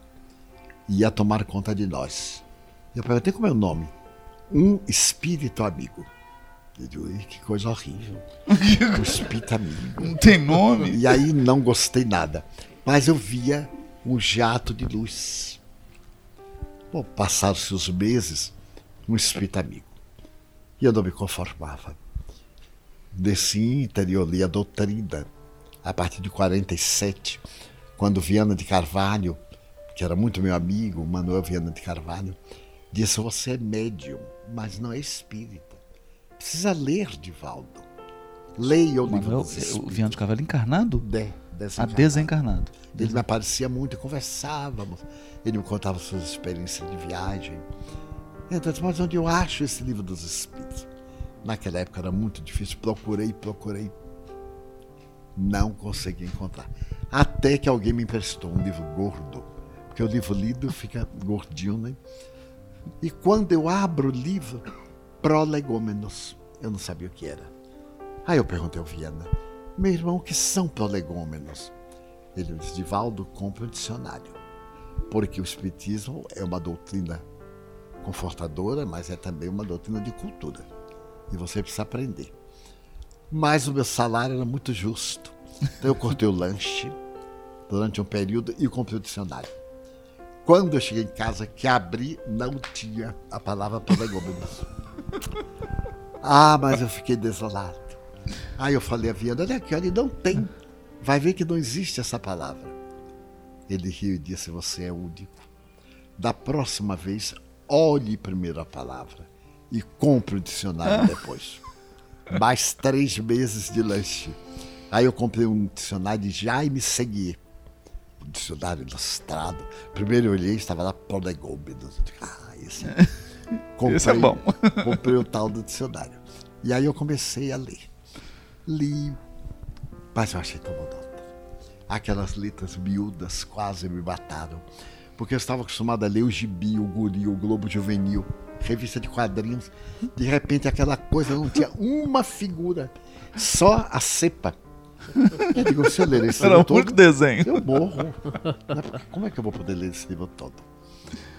ia tomar conta de nós. Eu perguntei como é o nome. Um espírito amigo. Eu digo, que coisa horrível. o espírito amigo. Não tem nome. E aí não gostei nada. Mas eu via um jato de luz. Bom, passaram-se os meses, um espírito amigo. E eu não me conformava. Desci interior, li a doutrina, a partir de 47, quando Viana de Carvalho, que era muito meu amigo, Manuel Viana de Carvalho, disse: Você é médium, mas não é espírito. Precisa ler, Divaldo. Leia o livro Manuel, dos o Espíritos. Viano de Cavalo encarnado? De, A desencarnado. Ele me aparecia muito, conversávamos. Ele me contava suas experiências de viagem. Então, mas onde eu acho esse livro dos Espíritos? Naquela época era muito difícil. Procurei, procurei. Não consegui encontrar. Até que alguém me emprestou um livro gordo. Porque o livro lido fica gordinho, né? E quando eu abro o livro, prolegômenos. Eu não sabia o que era. Aí eu perguntei ao Viana, meu irmão, o que são prolegômenos? Ele disse, Divaldo, compra um dicionário. Porque o Espiritismo é uma doutrina confortadora, mas é também uma doutrina de cultura. E você precisa aprender. Mas o meu salário era muito justo. Então eu cortei o lanche durante um período e comprei o dicionário. Quando eu cheguei em casa, que abri, não tinha a palavra prolegômenos. Ah, mas eu fiquei desolado. Aí eu falei a Viana, olha aqui, olha, não tem. Vai ver que não existe essa palavra. Ele riu e disse, você é único. Da próxima vez, olhe primeiro a palavra e compre o dicionário depois. Mais três meses de lanche. Aí eu comprei um dicionário de Jaime Seguier. o dicionário ilustrado. Primeiro eu olhei, estava lá digo, ah, esse é. Comprei, Esse é bom. comprei o tal do dicionário. E aí eu comecei a ler. Li, mas eu achei tão monótono. Aquelas letras miúdas quase me mataram. Porque eu estava acostumado a ler o Gibi, o Guri, o Globo Juvenil, revista de quadrinhos. De repente aquela coisa não tinha uma figura, só a cepa. Eu digo, se eu ler esse Era livro todo, desenho. eu morro. Como é que eu vou poder ler esse livro todo?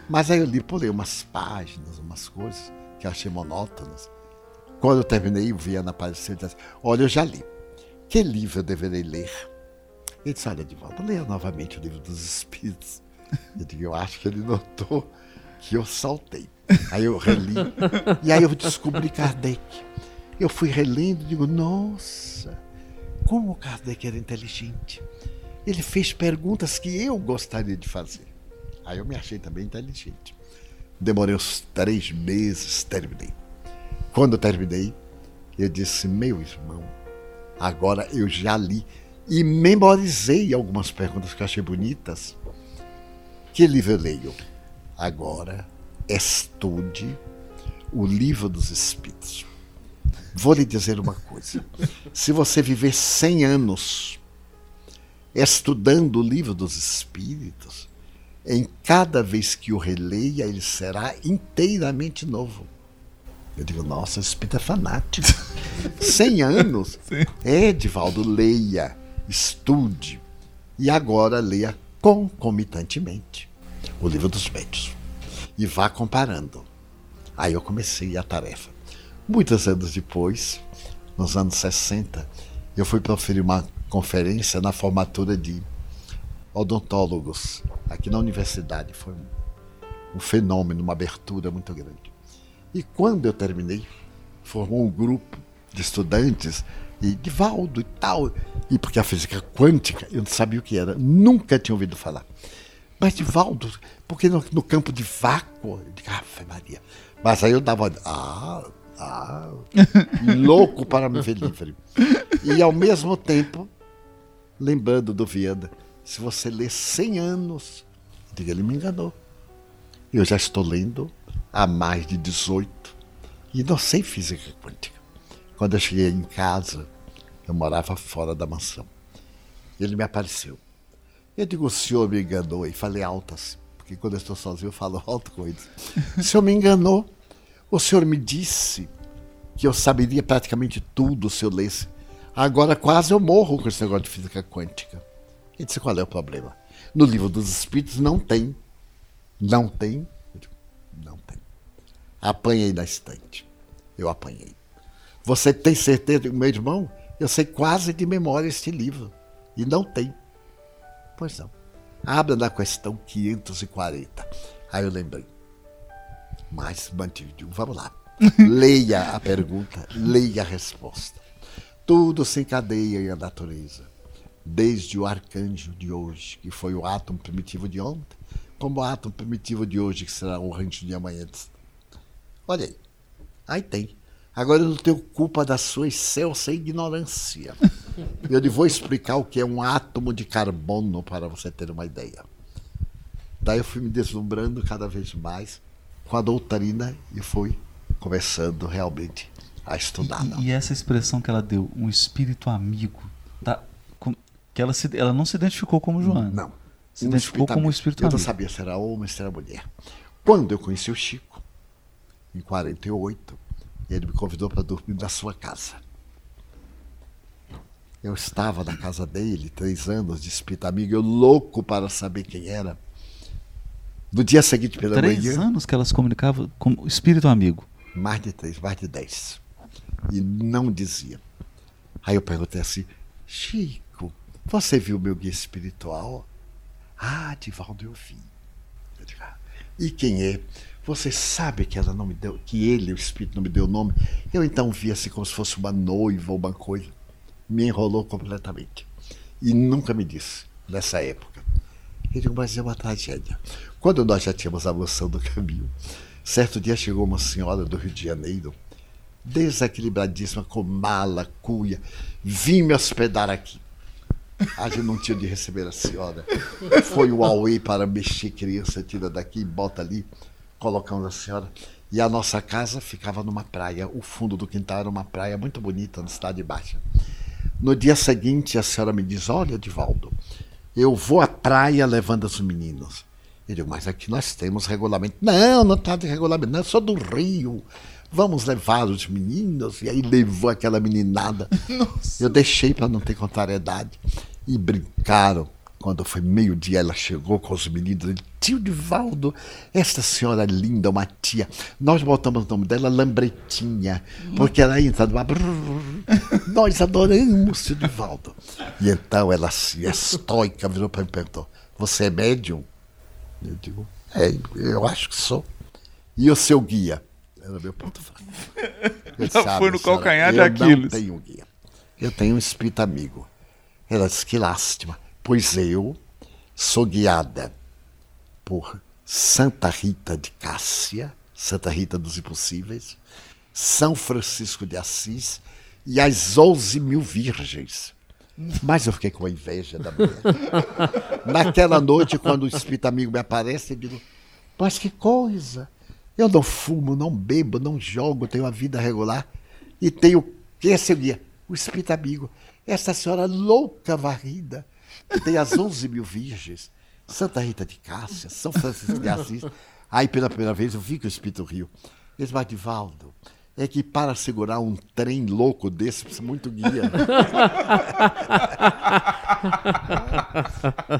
Mas aí eu li, pulei umas páginas, umas coisas que eu achei monótonas. Quando eu terminei, o Viana apareceu e disse: Olha, eu já li. Que livro eu deverei ler? Ele disse: Olha, de volta, leia novamente o livro dos Espíritos. Eu digo: Eu acho que ele notou que eu saltei. Aí eu reli. E aí eu descobri Kardec. Eu fui relendo e digo: Nossa, como o Kardec era inteligente. Ele fez perguntas que eu gostaria de fazer. Aí eu me achei também inteligente. Demorei uns três meses, terminei. Quando eu terminei, eu disse: Meu irmão, agora eu já li e memorizei algumas perguntas que achei bonitas. Que livro eu leio? Agora estude o livro dos Espíritos. Vou lhe dizer uma coisa: se você viver 100 anos estudando o livro dos Espíritos, em cada vez que o releia, ele será inteiramente novo. Eu digo, nossa, o espírito é fanático. 100 anos? É, Edivaldo, leia, estude. E agora leia concomitantemente o livro dos médios. E vá comparando. Aí eu comecei a tarefa. Muitos anos depois, nos anos 60, eu fui proferir uma conferência na formatura de odontólogos aqui na universidade. Foi um, um fenômeno, uma abertura muito grande. E quando eu terminei, formou um grupo de estudantes e de Valdo e tal. E porque a física quântica, eu não sabia o que era, nunca tinha ouvido falar. Mas de Valdo, porque no, no campo de vácuo, eu digo, ah, Maria. Mas aí eu dava, ah, ah, louco para me ver livre. E ao mesmo tempo, lembrando do Viana, se você ler 100 anos, eu digo, ele me enganou. Eu já estou lendo há mais de 18 e não sei física quântica. Quando eu cheguei em casa, eu morava fora da mansão. Ele me apareceu. Eu digo, o senhor me enganou, e falei alto assim, porque quando eu estou sozinho eu falo alto com ele. O senhor me enganou. O senhor me disse que eu saberia praticamente tudo se eu lesse. Agora quase eu morro com esse negócio de física quântica. Ele disse, qual é o problema? No livro dos Espíritos não tem. Não tem? Eu digo, não tem. Apanhei na estante. Eu apanhei. Você tem certeza, meu irmão? Eu sei quase de memória este livro. E não tem. Pois não. Abra na questão 540. Aí eu lembrei. Mas mantive. Digo, Vamos lá. Leia a pergunta, leia a resposta. Tudo se encadeia em a natureza. Desde o arcanjo de hoje, que foi o átomo primitivo de ontem, como o átomo primitivo de hoje, que será o rancho de amanhã. Olha aí. Aí tem. Agora eu não tenho culpa da sua excelsa ignorância. Eu lhe vou explicar o que é um átomo de carbono para você ter uma ideia. Daí eu fui me deslumbrando cada vez mais com a doutrina e fui começando realmente a estudar. E, e essa expressão que ela deu, um espírito amigo, tá? com- que ela, se, ela não se identificou como Joana. Não. Se identificou como um espírito Eu não amigo. sabia se era homem, se era mulher. Quando eu conheci o Chico, em 48, ele me convidou para dormir na sua casa. Eu estava na casa dele, três anos de espírito amigo, eu louco para saber quem era. No dia seguinte pela Três manhã, anos que ela se comunicava como espírito amigo. mais de três, mais de dez. E não dizia. Aí eu perguntei assim, Chico, você viu meu guia espiritual? Ah, Divaldo, eu vi. Eu digo, "Ah, e quem é? Você sabe que ela não me deu, que ele, o espírito, não me deu nome? Eu então vi assim como se fosse uma noiva ou uma coisa. Me enrolou completamente. E nunca me disse, nessa época. Eu digo, mas é uma tragédia. Quando nós já tínhamos a noção do caminho, certo dia chegou uma senhora do Rio de Janeiro, desequilibradíssima, com mala, cuia, vim me hospedar aqui. A gente não tinha de receber a senhora. Foi o Huawei para mexer criança, tira daqui bota ali, colocamos a senhora. E a nossa casa ficava numa praia. O fundo do quintal era uma praia muito bonita, na Cidade Baixa. No dia seguinte, a senhora me diz: Olha, Divaldo, eu vou à praia levando os meninos. Eu digo, mas aqui nós temos regulamento. Não, não está de regulamento, não, eu sou do Rio. Vamos levar os meninos. E aí levou aquela meninada. Eu deixei para não ter contrariedade. E brincaram. Quando foi meio-dia, ela chegou com os meninos. Tio Divaldo, esta senhora linda, uma tia. Nós botamos o nome dela Lambretinha, porque ela entra ar. Nós adoramos tio Divaldo. E então ela, assim, estoica, virou para mim e perguntou: Você é médium? Eu digo: É, eu acho que sou. E o seu guia? Era meu ponto fraco. Eu Já "Ah, foi no calcanhar de eu não Aquiles." tenho guia. Eu tenho um espírito amigo. Ela disse: Que lástima, pois eu sou guiada por Santa Rita de Cássia, Santa Rita dos Impossíveis, São Francisco de Assis e as 11 mil virgens. Mas eu fiquei com a inveja da mulher. Naquela noite, quando o espírito amigo me aparece, eu digo: Mas que coisa! Eu não fumo, não bebo, não jogo, tenho uma vida regular e tenho. Quem é seu guia? O espírito amigo. Essa senhora louca varrida, tem as 11 mil virgens, Santa Rita de Cássia, São Francisco de Assis. Aí, pela primeira vez, eu vi que o espírito riu. Ele disse, Divaldo, é que para segurar um trem louco desse, precisa muito guia.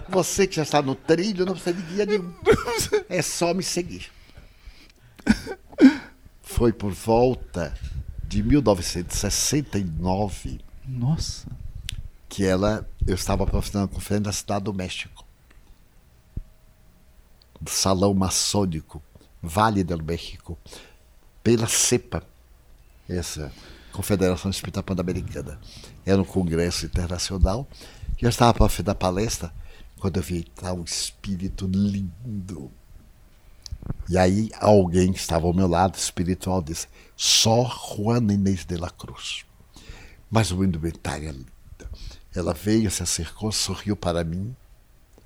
Você que já está no trilho, não precisa de guia nenhum. É só me seguir. Foi por volta de 1969 Nossa. que ela, eu estava profissional uma conferência na cidade do México. Do Salão Maçônico, Vale del México, pela CEPA, essa Confederação Espírita Pan-Americana. Era um congresso internacional. E eu estava para fazer a palestra quando eu vi entrar um espírito lindo. E aí alguém que estava ao meu lado, espiritual, disse, só Juana Inês de la Cruz. Mas o indumentário. Ela veio, se acercou, sorriu para mim.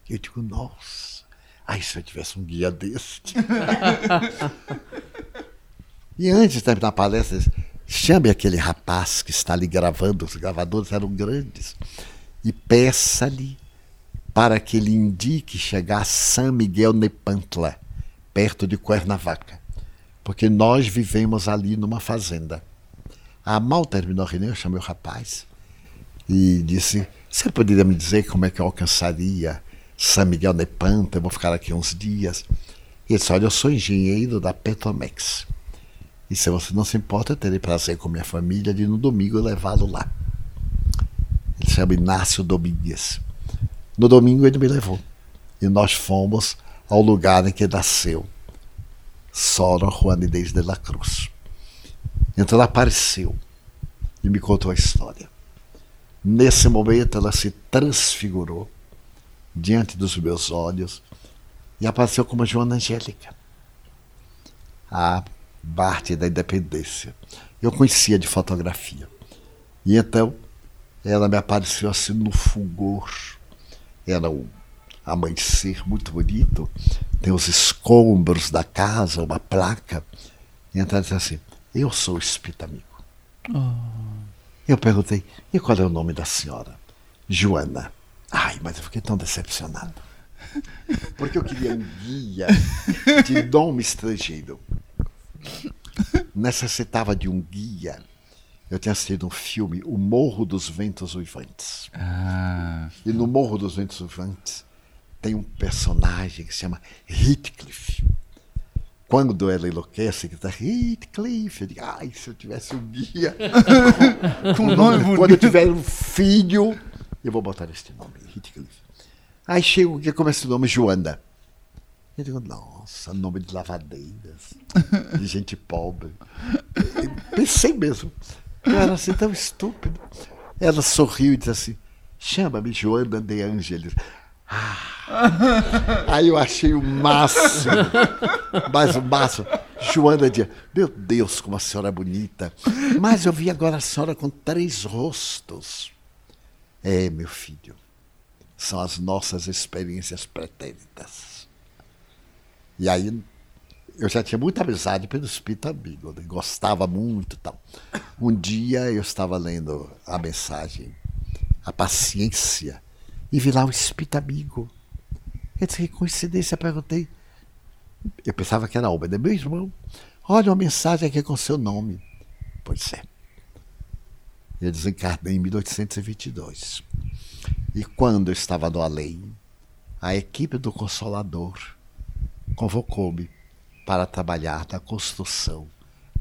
Eu digo, nossa, ai, se eu tivesse um guia desse. e antes de terminar a palestra, chame aquele rapaz que está ali gravando, os gravadores eram grandes, e peça-lhe para que ele indique chegar a San Miguel Nepantla, perto de Cuernavaca. Porque nós vivemos ali numa fazenda. A mal terminou a reunião, eu chamei o rapaz e disse: Você poderia me dizer como é que eu alcançaria San Miguel de Panta? Eu vou ficar aqui uns dias. E ele disse: Olha, eu sou engenheiro da Petromex. E se você não se importa, eu terei prazer com minha família de no domingo levá-lo lá. Ele se chama Inácio Domingues. No domingo ele me levou. E nós fomos ao lugar em que nasceu Sora Juanidez de la Cruz. Então ela apareceu e me contou a história. Nesse momento ela se transfigurou diante dos meus olhos e apareceu como Joana Angélica, a Barte da Independência. Eu conhecia de fotografia. E então ela me apareceu assim no fulgor. Era um amanhecer muito bonito, tem os escombros da casa, uma placa. E então ela disse assim: Eu sou o espírito amigo. Eu perguntei: E qual é o nome da senhora? Joana. Ai, mas eu fiquei tão decepcionado. Porque eu queria um guia de nome estrangeiro. Necessitava de um guia. Eu tinha assistido um filme, O Morro dos Ventos Uivantes. Ah. E no Morro dos Ventos Uivantes tem um personagem que se chama Heathcliff. Quando ela enlouquece, que está Heathcliff, eu digo, ai, se eu tivesse um guia. Com nome Quando eu tiver um filho, eu vou botar este nome, Heathcliff. Aí chega o que começa o nome Joana. Eu digo, nossa, nome de lavadeiras, de gente pobre. E pensei mesmo, eu era assim tão estúpido. Ela sorriu e disse assim, chama-me Joana de Ângeles. Ah. Aí eu achei o máximo, mas o máximo. Joana dizia, meu Deus, como a senhora é bonita. Mas eu vi agora a senhora com três rostos. É, meu filho, são as nossas experiências pretéritas. E aí eu já tinha muita amizade pelo espírito amigo, né? gostava muito tal. Um dia eu estava lendo a mensagem, a paciência, e vi lá o espírito amigo. Eu disse, que coincidência, perguntei. Eu pensava que era obra, né? Meu irmão, olha uma mensagem aqui com seu nome. Pois é. Eu desencarnei em 1822. E quando eu estava no além, a equipe do Consolador convocou-me para trabalhar na construção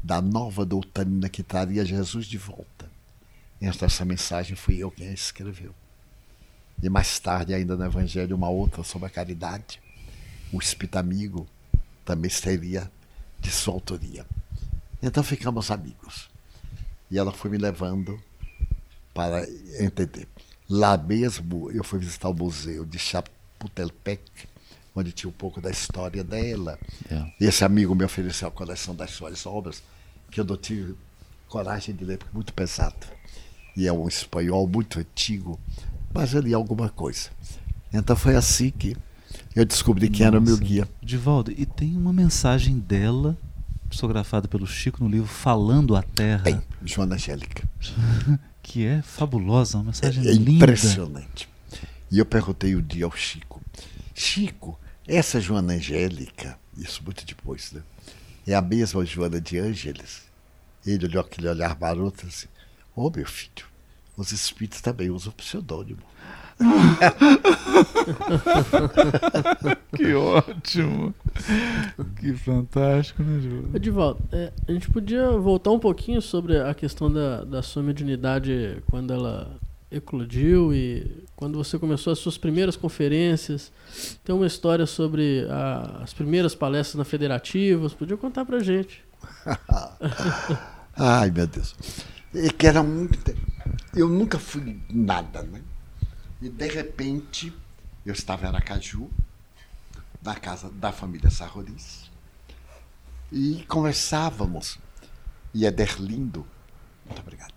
da nova doutrina que traria Jesus de volta. E essa mensagem fui eu quem a escreveu. E mais tarde, ainda no Evangelho, uma outra sobre a caridade. O Espírito Amigo também seria de sua autoria. Então ficamos amigos. E ela foi me levando para entender. Lá mesmo, eu fui visitar o museu de Chapultepec, onde tinha um pouco da história dela. É. E esse amigo me ofereceu a coleção das suas obras, que eu não tive coragem de ler, porque é muito pesado. E é um espanhol muito antigo, mas eu li alguma coisa. Então foi assim que eu descobri quem era o meu Nossa. guia. Divaldo, e tem uma mensagem dela, psicografada pelo Chico no livro Falando a Terra, Tem, Joana Angélica. que é fabulosa, uma mensagem É linda. impressionante. E eu perguntei um dia ao Chico: Chico, essa Joana Angélica, isso muito depois, né? É a mesma Joana de Ângeles? Ele olhou aquele olhar maroto e disse: Ô meu filho, os espíritos também usam pseudônimo. Que ótimo. Que fantástico, né, Ju? Edivaldo, é, a gente podia voltar um pouquinho sobre a questão da, da sua mediunidade quando ela eclodiu e quando você começou as suas primeiras conferências. Tem uma história sobre a- as primeiras palestras na Federativas. Podia contar pra gente. Ai, meu Deus. E que era muito. Eu nunca fui nada, né? E de repente, eu estava em Aracaju, na casa da família Sarroris, e conversávamos. E Ederlindo, muito obrigado.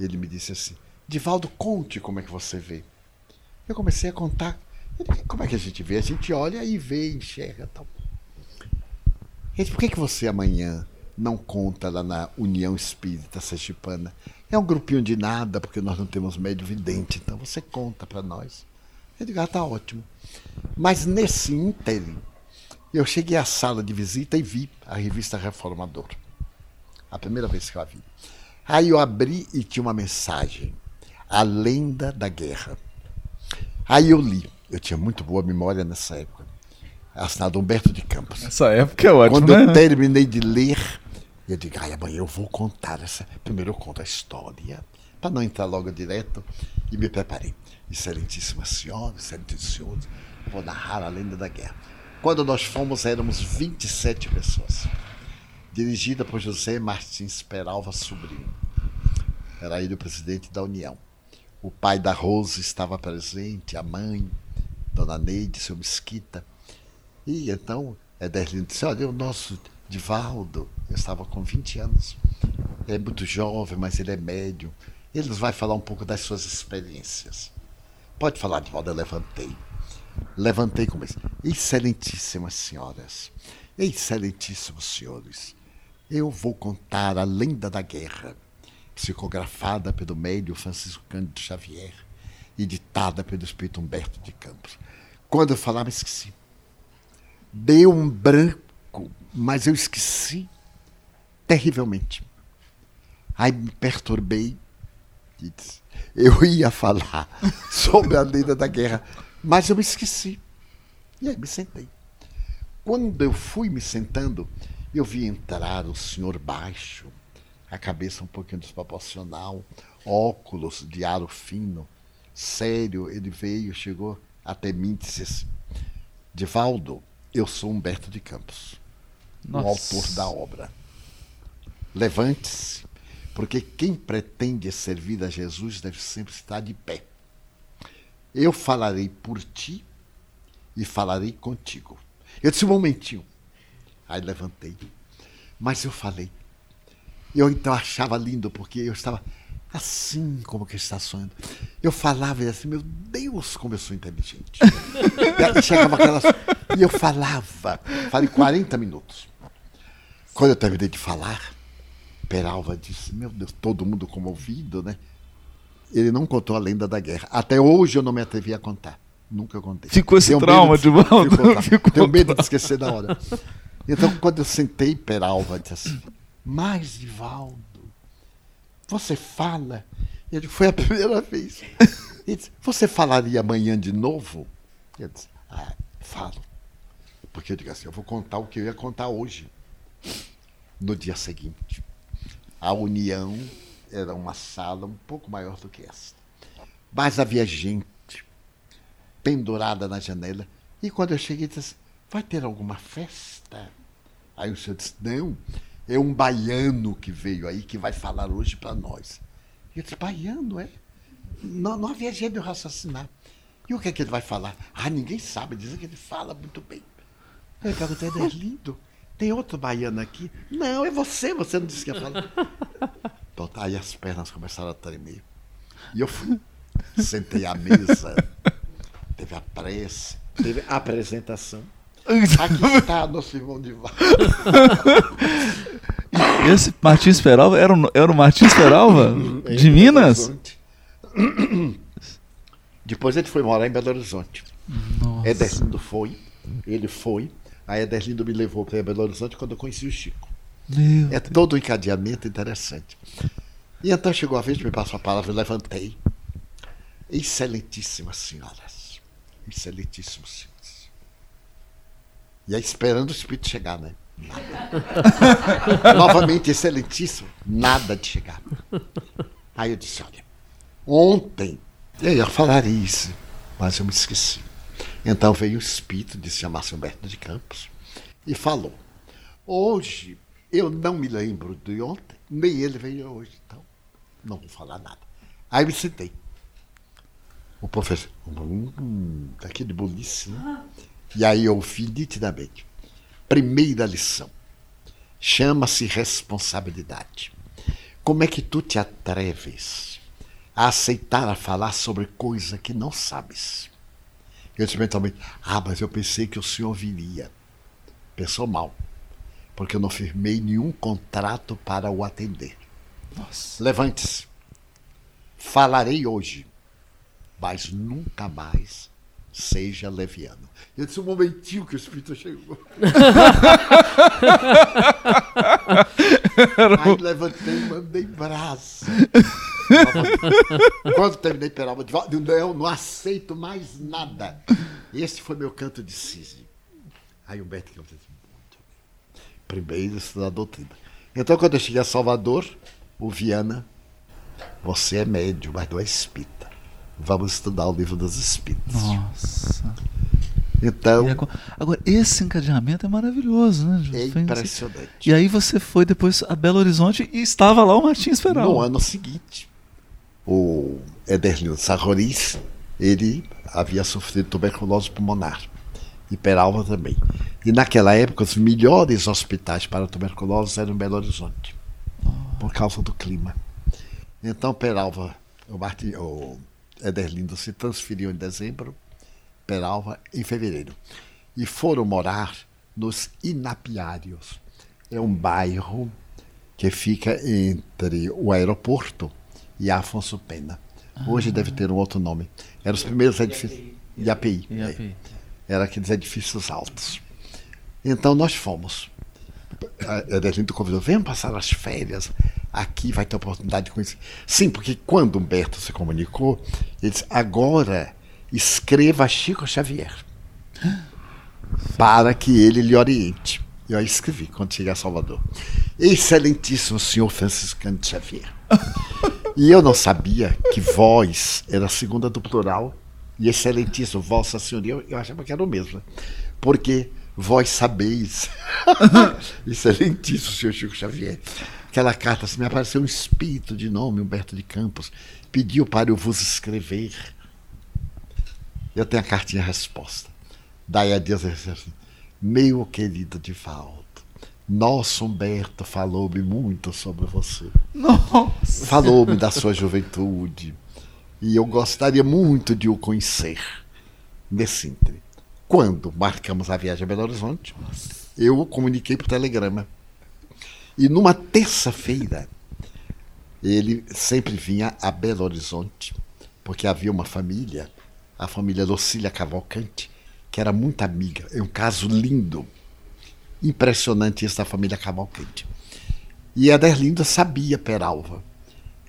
Ele me disse assim: Divaldo, conte como é que você vê. Eu comecei a contar. Ele, como é que a gente vê? A gente olha e vê, enxerga tal. Ele disse, por que, que você amanhã não conta lá na União Espírita Sergipana? É um grupinho de nada, porque nós não temos médio vidente, então você conta para nós. Eu digo, ah, tá ótimo. Mas nesse ínterim, eu cheguei à sala de visita e vi a revista Reformador. A primeira vez que eu a vi. Aí eu abri e tinha uma mensagem. A lenda da guerra. Aí eu li. Eu tinha muito boa memória nessa época. Assinado Humberto de Campos. Essa época é ótima. Quando eu né? terminei de ler, eu digo, ai, amanhã eu vou contar essa. Primeiro eu conto a história, para não entrar logo direto, e me preparei. Excelentíssima senhora, excelentíssimos senhores, eu vou narrar a lenda da guerra. Quando nós fomos, éramos 27 pessoas. Dirigida por José Martins Peralva Sobrinho. Era ele o presidente da União. O pai da Rose estava presente, a mãe, Dona Neide, seu Mesquita. E então, Ederlino disse, olha, o nosso Divaldo, eu estava com 20 anos, é muito jovem, mas ele é médio. Ele vai falar um pouco das suas experiências. Pode falar, Divaldo, eu levantei. Levantei como isso. Excelentíssimas senhoras, excelentíssimos senhores, eu vou contar a lenda da guerra, psicografada pelo médio Francisco Cândido Xavier e ditada pelo espírito Humberto de Campos. Quando eu falava, esqueci. Deu um branco, mas eu esqueci terrivelmente. Aí me perturbei e disse, eu ia falar sobre a lenda da guerra, mas eu me esqueci. E aí me sentei. Quando eu fui me sentando, eu vi entrar o senhor baixo, a cabeça um pouquinho desproporcional, óculos de aro fino, sério, ele veio, chegou até mim e disse assim, Divaldo, eu sou Humberto de Campos, o Nossa. autor da obra. Levante-se, porque quem pretende servir a Jesus deve sempre estar de pé. Eu falarei por ti e falarei contigo. Eu disse um momentinho. Aí levantei. Mas eu falei. Eu então achava lindo, porque eu estava assim como que está sonhando. Eu falava e assim, meu Deus, como eu sou inteligente. e, chegava aquelas, e eu falava, falei 40 minutos. Quando eu terminei de falar, Peralva disse, meu Deus, todo mundo comovido, né? Ele não contou a lenda da guerra. Até hoje eu não me atrevi a contar. Nunca contei. Ficou esse Tenho trauma, de, Divaldo? Ficou, ficou Tenho medo de esquecer da hora. Então, quando eu sentei, Peralva disse assim, mas, Divaldo, você fala. Ele foi a primeira vez. Ele disse, você falaria amanhã de novo? Eu disse, ah, falo. Porque eu digo assim, eu vou contar o que eu ia contar hoje. No dia seguinte. A União era uma sala um pouco maior do que esta. Mas havia gente pendurada na janela. E quando eu cheguei, disse assim, vai ter alguma festa? Aí o senhor disse, não, é um baiano que veio aí que vai falar hoje para nós. E eu disse, baiano, é? Não, não havia jeito de eu raciocinar. E o que é que ele vai falar? Ah, ninguém sabe, dizem que ele fala muito bem. Eu perguntei, é lindo. Tem outro baiano aqui? Não, é você, você não disse que ia falar. Então, aí as pernas começaram a tremer. E eu fui, sentei à mesa, teve a prece, teve a apresentação. Aqui está nosso irmão de Esse Martins Peralva era, o, era o Martins Peralva? de Minas? Depois ele foi morar em Belo Horizonte. Nossa. Ederlindo foi, ele foi. Aí Ederlindo me levou para Belo Horizonte quando eu conheci o Chico. Meu é Deus. todo um encadeamento interessante. E então chegou a vez de me passar a palavra, eu levantei. Excelentíssimas senhoras, excelentíssimos senhores. E aí esperando o Espírito chegar, né? Novamente, excelentíssimo, nada de chegar. Aí eu disse: olha, ontem eu ia falar isso, mas eu me esqueci. Então veio o Espírito de se chamar Humberto de Campos e falou: hoje eu não me lembro de ontem, nem ele veio hoje, então não vou falar nada. Aí me sentei. O professor, hum, daqui de bolice, né? E aí eu ouvi nitidamente. Primeira lição. Chama-se responsabilidade. Como é que tu te atreves a aceitar a falar sobre coisa que não sabes? Eu disse mentalmente, ah, mas eu pensei que o senhor viria. Pensou mal, porque eu não firmei nenhum contrato para o atender. Levante-se. Falarei hoje, mas nunca mais seja leviano. Eu disse um momentinho que o Espírito chegou. Aí levantei e mandei braço. Quando terminei Peralva de volta, não, não aceito mais nada. Esse foi meu canto de Cise. Aí o Beto disse, muito Primeiro estudar a doutrina. Então, quando eu cheguei a Salvador, o Viana, você é médio, mas não é espírita. Vamos estudar o livro dos Espíritos. Nossa. Então. Agora, esse encadeamento é maravilhoso, né? É impressionante. E aí você foi depois a Belo Horizonte e estava lá o Martins Peral. No ano seguinte, o Ederlino Sarroris, ele havia sofrido tuberculose pulmonar. E Peralva também. E naquela época, os melhores hospitais para tuberculose eram em Belo Horizonte. Por causa do clima. Então, Peralva, o, Martin, o Ederlindo se transferiu em dezembro, Peralva em fevereiro. E foram morar nos Inapiários. É um bairro que fica entre o aeroporto e Afonso Pena. Hoje ah. deve ter um outro nome. Eram os primeiros edifícios. IAPI. IAPI. É. Era aqueles edifícios altos. Então nós fomos. Ederlindo convidou, venham passar as férias aqui vai ter oportunidade de conhecer. Sim, porque quando Humberto se comunicou, ele disse: agora escreva Chico Xavier para que ele lhe oriente. Eu escrevi quando cheguei a Salvador. Excelentíssimo senhor Franciscano Xavier. e eu não sabia que voz era a segunda do plural e excelentíssimo, vossa senhoria, eu achava que era o mesmo. Porque vós sabeis. excelentíssimo senhor Chico Xavier aquela carta, assim, me apareceu um espírito de nome, Humberto de Campos, pediu para eu vos escrever. Eu tenho a cartinha resposta. Daí a Deus assim, meu querido Divaldo, Nosso Humberto falou-me muito sobre você. Nossa. Falou-me da sua juventude. E eu gostaria muito de o conhecer nesse ínterim. Quando marcamos a viagem a Belo Horizonte, eu o comuniquei por telegrama. E numa terça-feira, ele sempre vinha a Belo Horizonte, porque havia uma família, a família Lucília Cavalcante, que era muito amiga. É um caso lindo, impressionante isso da família Cavalcante. E a Derlinda sabia Peralva.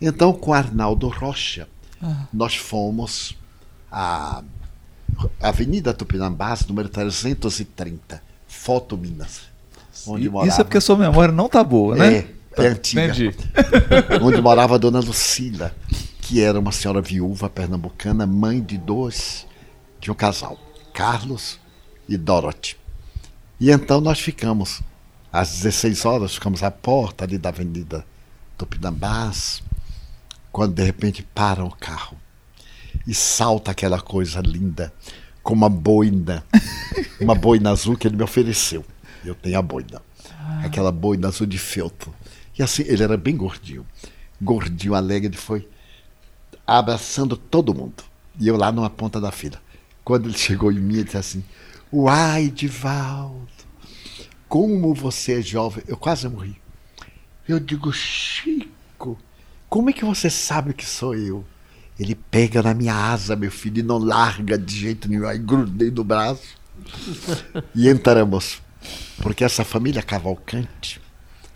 Então, com Arnaldo Rocha, nós fomos à Avenida Tupinambás, número 330, Foto Minas. Onde morava, Isso é porque a sua memória não tá boa, né? É, é antiga. Entendi. onde morava a dona Lucila, que era uma senhora viúva pernambucana, mãe de dois, de um casal, Carlos e Dorothy. E então nós ficamos, às 16 horas, ficamos à porta ali da Avenida Tupinambás, quando de repente para o carro e salta aquela coisa linda, com uma boina, uma boina azul que ele me ofereceu. Eu tenho a boina, aquela boina azul de feltro. E assim, ele era bem gordinho, gordinho, alegre, ele foi abraçando todo mundo. E eu lá numa ponta da fila. Quando ele chegou em mim, ele disse assim: Uai, Divaldo, como você é jovem. Eu quase morri. Eu digo, Chico, como é que você sabe que sou eu? Ele pega na minha asa, meu filho, e não larga de jeito nenhum. Aí grudei no braço. e entramos. Porque essa família Cavalcante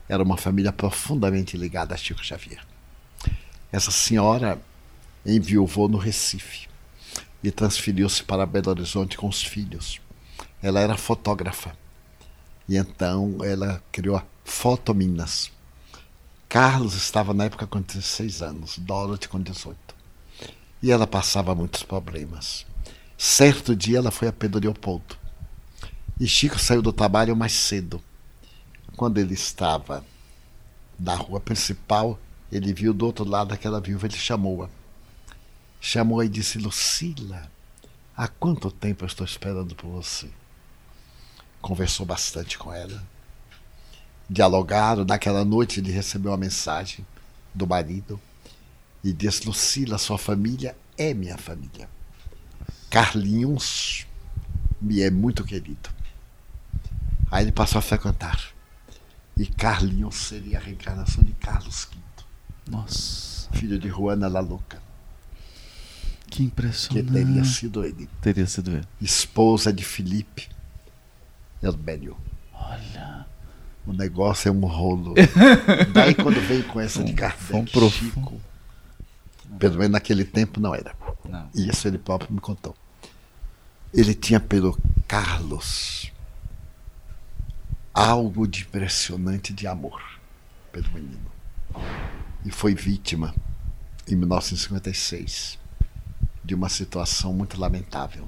era uma família profundamente ligada a Chico Xavier. Essa senhora enviou no Recife e transferiu-se para Belo Horizonte com os filhos. Ela era fotógrafa. E então ela criou a Foto Minas. Carlos estava na época com 16 anos, Dorothy com 18. E ela passava muitos problemas. Certo dia ela foi a Pedro Leopoldo. E Chico saiu do trabalho mais cedo. Quando ele estava na rua principal, ele viu do outro lado aquela viúva, ele chamou-a. Chamou-a e disse: Lucila, há quanto tempo eu estou esperando por você? Conversou bastante com ela. Dialogaram. Naquela noite ele recebeu uma mensagem do marido e disse: Lucila, sua família é minha família. Carlinhos me é muito querido. Aí ele passou a frequentar. E Carlinhos seria a reencarnação de Carlos V, Nossa, filho de Juana La Louca, que que impressionante. teria sido ele, Teria sido ele. esposa de Felipe Elbélio. Olha. O negócio é um rolo. Daí quando veio com essa de Kardec, foi um profundo. Chico, pelo menos naquele tempo não era. Não. E isso ele próprio me contou. Ele tinha pelo Carlos algo de impressionante de amor pelo menino. E foi vítima, em 1956, de uma situação muito lamentável.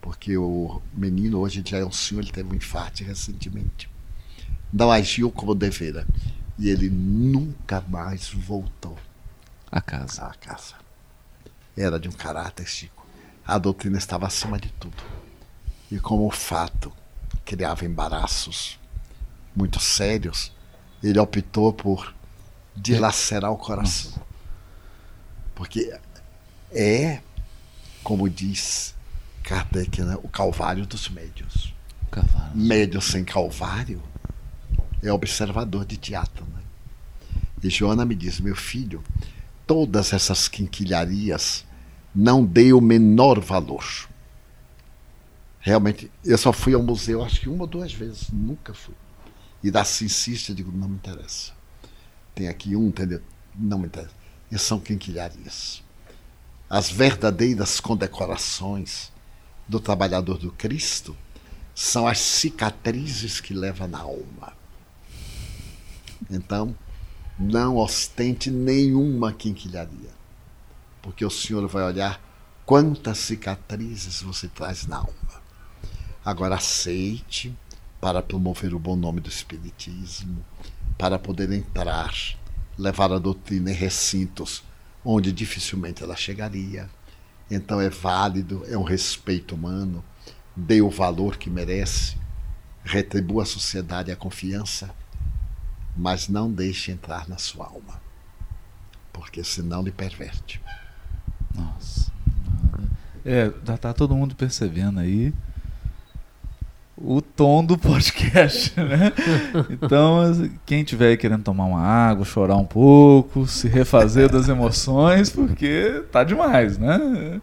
Porque o menino hoje já é um senhor, ele teve um infarto recentemente. Não agiu como devera. E ele nunca mais voltou A casa. à casa. Era de um caráter, Chico. A doutrina estava acima de tudo. E como o fato criava embaraços muito sérios, ele optou por dilacerar o coração. Porque é, como diz Kardec, né, o calvário dos médios. Cavalo. Médio sem calvário é observador de teatro. Né? E Joana me diz: meu filho, todas essas quinquilharias não dei o menor valor. Realmente, eu só fui ao museu acho que uma ou duas vezes, nunca fui. E da se insiste, eu digo: não me interessa. Tem aqui um, entendeu? Não me interessa. E são quinquilharias. As verdadeiras condecorações do trabalhador do Cristo são as cicatrizes que leva na alma. Então, não ostente nenhuma quinquilharia, porque o Senhor vai olhar quantas cicatrizes você traz na alma. Agora aceite para promover o bom nome do Espiritismo, para poder entrar, levar a doutrina em recintos onde dificilmente ela chegaria. Então é válido, é um respeito humano, dê o valor que merece. retribua a sociedade a confiança, mas não deixe entrar na sua alma, porque senão lhe perverte. Nossa. É, já tá todo mundo percebendo aí o tom do podcast, né? Então, quem tiver aí querendo tomar uma água, chorar um pouco, se refazer das emoções, porque tá demais, né?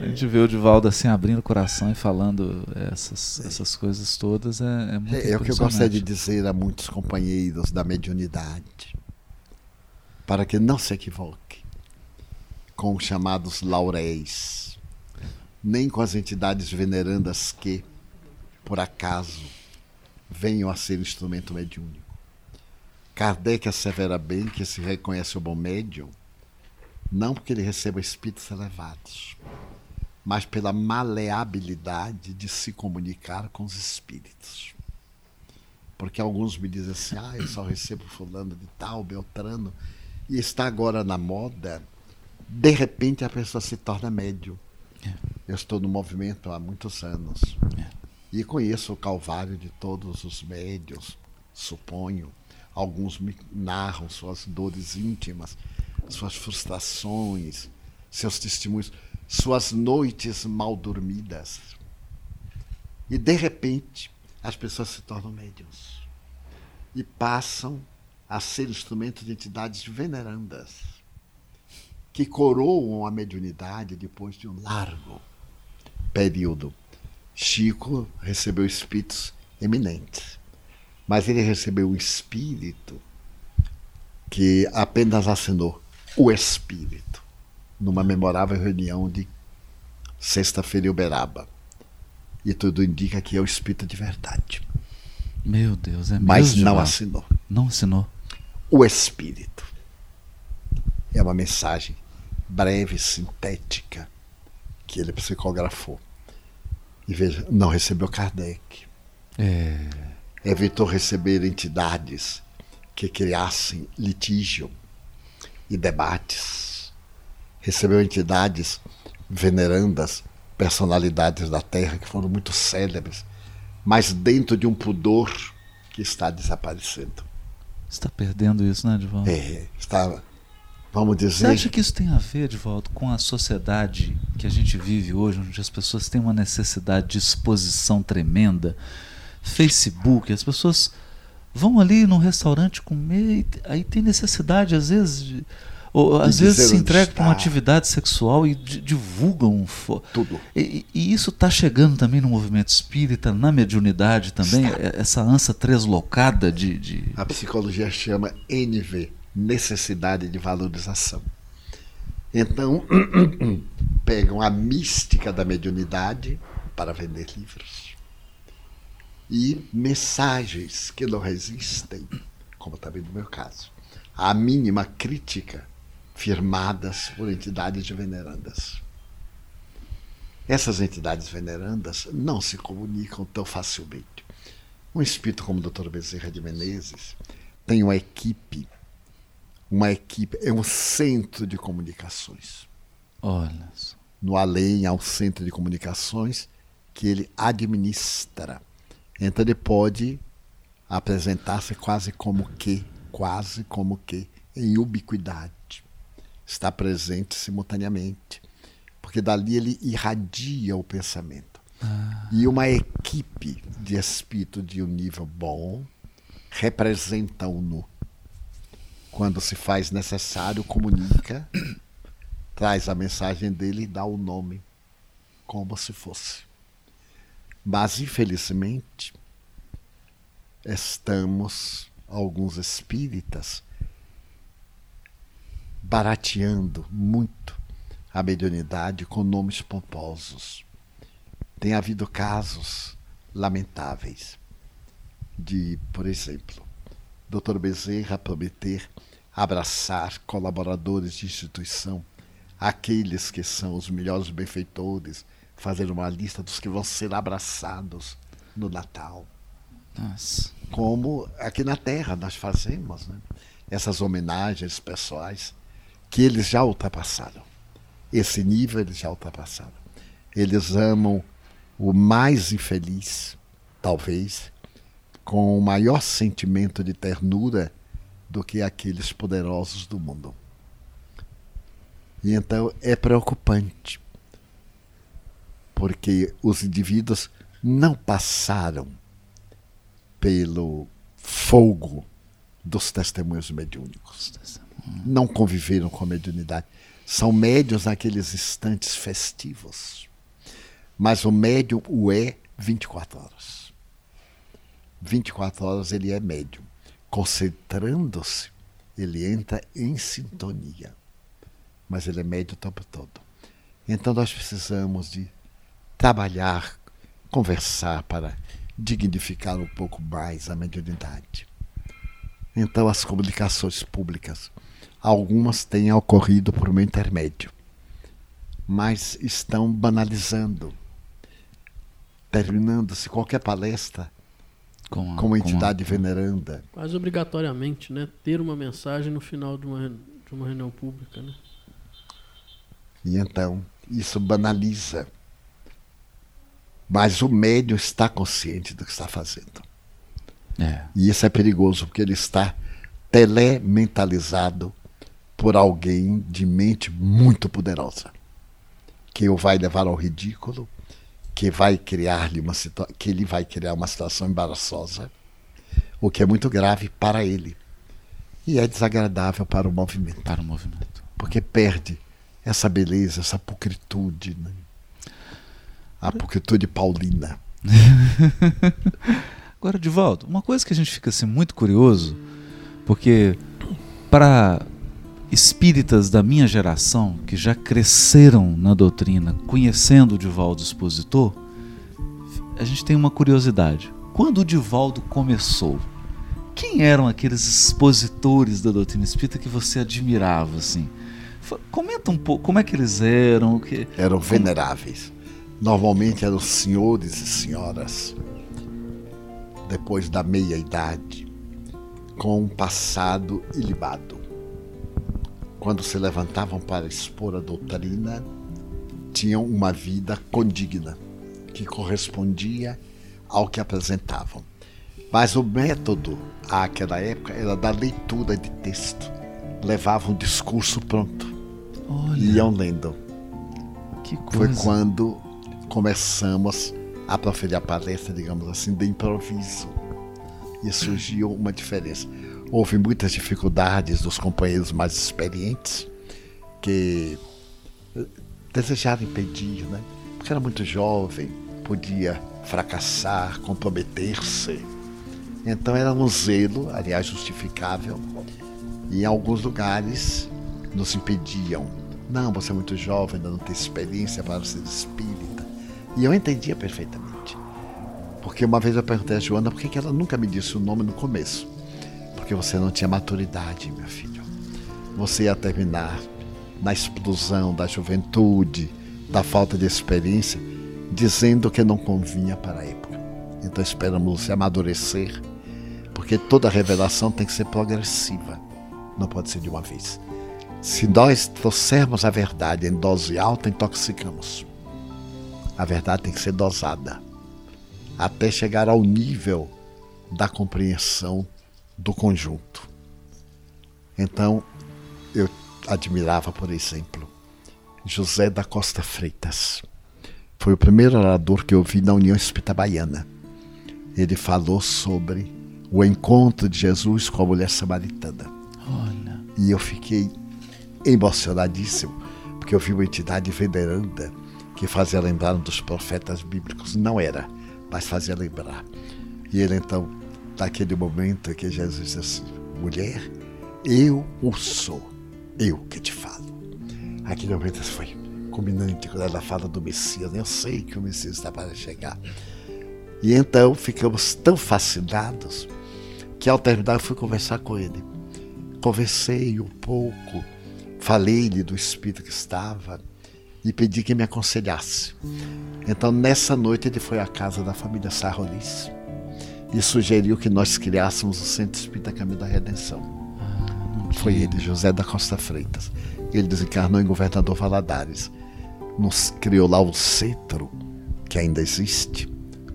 A gente vê o Divaldo assim abrindo o coração e falando essas, essas coisas todas é, é muito É, é o que eu gostaria de dizer a muitos companheiros da mediunidade, para que não se equivoque com os chamados lauréis, nem com as entidades venerandas que, por acaso, venham a ser instrumento mediúnico. Kardec assevera bem que se reconhece o bom médium não porque ele receba espíritos elevados, mas pela maleabilidade de se comunicar com os espíritos. Porque alguns me dizem assim, ah, eu só recebo fulano de tal, Beltrano, e está agora na moda, de repente a pessoa se torna médio. É. Eu estou no movimento há muitos anos. É. E conheço o calvário de todos os médios, suponho. Alguns me narram suas dores íntimas, suas frustrações, seus testemunhos, suas noites mal dormidas. E de repente, as pessoas se tornam médiums e passam a ser instrumentos de entidades venerandas que coroam a mediunidade depois de um largo período. Chico recebeu espíritos eminentes, mas ele recebeu um espírito que apenas assinou o espírito numa memorável reunião de sexta-feira em Uberaba. E tudo indica que é o espírito de verdade. Meu Deus, é mesmo. Mas não Divaldo? assinou. Não assinou. O espírito. É uma mensagem breve, sintética, que ele psicografou. E veja, não recebeu Kardec. É. Evitou receber entidades que criassem litígio e debates. Recebeu entidades venerandas, personalidades da Terra que foram muito célebres, mas dentro de um pudor que está desaparecendo. Está perdendo isso, né, Divaldo? É, está, vamos Você dizer, acha que isso tem a ver, Divaldo, com a sociedade que a gente vive hoje, onde as pessoas têm uma necessidade de exposição tremenda? Facebook, as pessoas vão ali num restaurante comer, e aí tem necessidade, às vezes, de, ou, às vezes se entregam para uma atividade sexual e di- divulgam. tudo. E, e isso está chegando também no movimento espírita, na mediunidade também, Está. é- essa ânsia treslocada de. de- A psicologia chama NV, necessidade de valorização. Então, pegam a mística da mediunidade para vender livros. E mensagens que não resistem, como também no meu caso, à mínima crítica firmadas por entidades venerandas. Essas entidades venerandas não se comunicam tão facilmente. Um espírito como o Dr. Bezerra de Menezes tem uma equipe, uma equipe, é um centro de comunicações. Olha só. No além há um centro de comunicações que ele administra. Então ele pode apresentar-se quase como que, quase como que, em ubiquidade. Está presente simultaneamente. Porque dali ele irradia o pensamento. E uma equipe de espírito de um nível bom representa-o nu. Quando se faz necessário, comunica, traz a mensagem dele e dá o nome, como se fosse. Mas, infelizmente, estamos, alguns espíritas, barateando muito a mediunidade com nomes pomposos. Tem havido casos lamentáveis de, por exemplo, Dr. Bezerra prometer abraçar colaboradores de instituição, aqueles que são os melhores benfeitores, fazer uma lista dos que vão ser abraçados no Natal Nossa. como aqui na Terra nós fazemos né? essas homenagens pessoais que eles já ultrapassaram. Esse nível eles já ultrapassaram. Eles amam o mais infeliz, talvez, com o maior sentimento de ternura do que aqueles poderosos do mundo. E então é preocupante, porque os indivíduos não passaram pelo fogo dos testemunhos mediúnicos. Não conviveram com a mediunidade. São médios naqueles instantes festivos. Mas o médium o é 24 horas. 24 horas ele é médium. Concentrando-se, ele entra em sintonia. Mas ele é médio o tempo todo. Então nós precisamos de trabalhar, conversar para dignificar um pouco mais a mediunidade. Então as comunicações públicas, algumas têm ocorrido por um intermédio, mas estão banalizando, terminando-se qualquer palestra com, a, com uma entidade com a... veneranda. Quase obrigatoriamente, né? Ter uma mensagem no final de uma, de uma reunião pública, né? E então, isso banaliza mas o médium está consciente do que está fazendo. É. E isso é perigoso, porque ele está telementalizado por alguém de mente muito poderosa, que o vai levar ao ridículo, que vai criar-lhe uma que ele vai criar uma situação embaraçosa, o que é muito grave para ele e é desagradável para o movimento. Para o movimento. Porque perde essa beleza, essa pulcritude, né? a pulcritude paulina. Agora, Divaldo, uma coisa que a gente fica assim, muito curioso, porque para espíritas da minha geração, que já cresceram na doutrina, conhecendo o Divaldo expositor, a gente tem uma curiosidade. Quando o Divaldo começou, quem eram aqueles expositores da doutrina espírita que você admirava assim? Comenta um pouco como é que eles eram, que eram veneráveis. Normalmente eram senhores e senhoras, depois da meia-idade, com um passado ilibado. Quando se levantavam para expor a doutrina, tinham uma vida condigna, que correspondia ao que apresentavam. Mas o método àquela época era da leitura de texto. Levavam um discurso pronto. Olha. Iam lendo. Que coisa. Foi quando começamos a proferir a palestra, digamos assim, de improviso. E surgiu uma diferença. Houve muitas dificuldades dos companheiros mais experientes que eh, desejaram impedir, né? Porque era muito jovem, podia fracassar, comprometer-se. Então era um zelo, aliás, justificável, e em alguns lugares nos impediam. Não, você é muito jovem, ainda não tem experiência para ser espírita. E eu entendia perfeitamente. Porque uma vez eu perguntei a Joana por que ela nunca me disse o nome no começo. Porque você não tinha maturidade, meu filho. Você ia terminar na explosão da juventude, da falta de experiência, dizendo que não convinha para a época. Então esperamos você amadurecer, porque toda revelação tem que ser progressiva, não pode ser de uma vez. Se nós trouxermos a verdade em dose alta, intoxicamos. A verdade tem que ser dosada até chegar ao nível da compreensão do conjunto. Então, eu admirava, por exemplo, José da Costa Freitas. Foi o primeiro orador que eu vi na União Espírita Baiana. Ele falou sobre o encontro de Jesus com a mulher samaritana. Olha. E eu fiquei emocionadíssimo, porque eu vi uma entidade veneranda que fazia lembrar um dos profetas bíblicos. Não era, mas fazia lembrar. E ele então, naquele momento que Jesus disse assim: mulher, eu o sou, eu que te falo. Aquele momento foi culminante quando ela fala do Messias. Eu sei que o Messias está para chegar. E então ficamos tão fascinados que ao terminar eu fui conversar com ele. Conversei um pouco, falei-lhe do espírito que estava e pedi que me aconselhasse. Então, nessa noite, ele foi à casa da família Sarrolis e sugeriu que nós criássemos o Centro Espírita Caminho da Redenção. Foi ele, José da Costa Freitas. Ele desencarnou em Governador Valadares. Nos criou lá o centro, que ainda existe,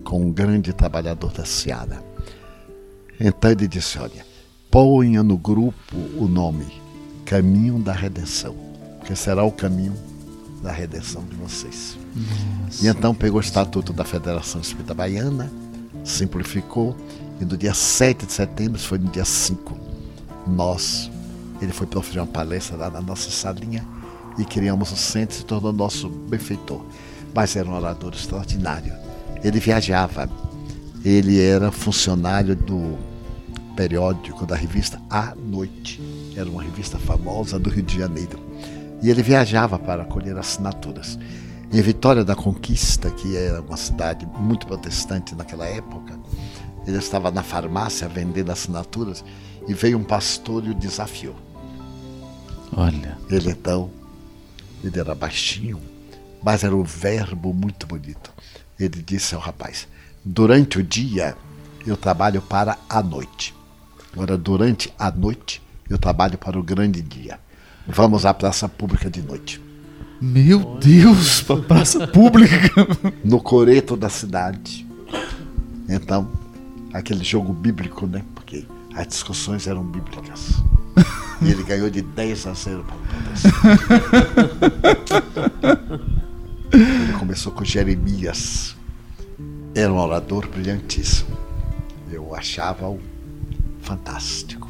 com um grande trabalhador da Seara. Então ele disse: Olha, ponha no grupo o nome Caminho da Redenção, que será o caminho da redenção de vocês. E então pegou o Estatuto da Federação Espírita Baiana, simplificou, e no dia 7 de setembro, foi no dia 5, nós, ele foi proferir uma palestra lá na nossa salinha e criamos o centro, se tornou nosso benfeitor. Mas era um orador extraordinário. Ele viajava, ele era funcionário do periódico da revista A Noite. Era uma revista famosa do Rio de Janeiro. E ele viajava para colher assinaturas. Em Vitória da Conquista, que era uma cidade muito protestante naquela época, ele estava na farmácia vendendo assinaturas e veio um pastor e o desafiou. Olha. Ele então, ele era baixinho, mas era um verbo muito bonito. Ele disse ao rapaz: Durante o dia eu trabalho para a noite. Agora, durante a noite, eu trabalho para o grande dia. Vamos à praça pública de noite. Meu Deus, pra praça pública. No coreto da cidade. Então, aquele jogo bíblico, né? Porque as discussões eram bíblicas. E ele ganhou de 10 a 0 para o Ele começou com Jeremias. Era um orador brilhantíssimo. Eu achava-o fantástico.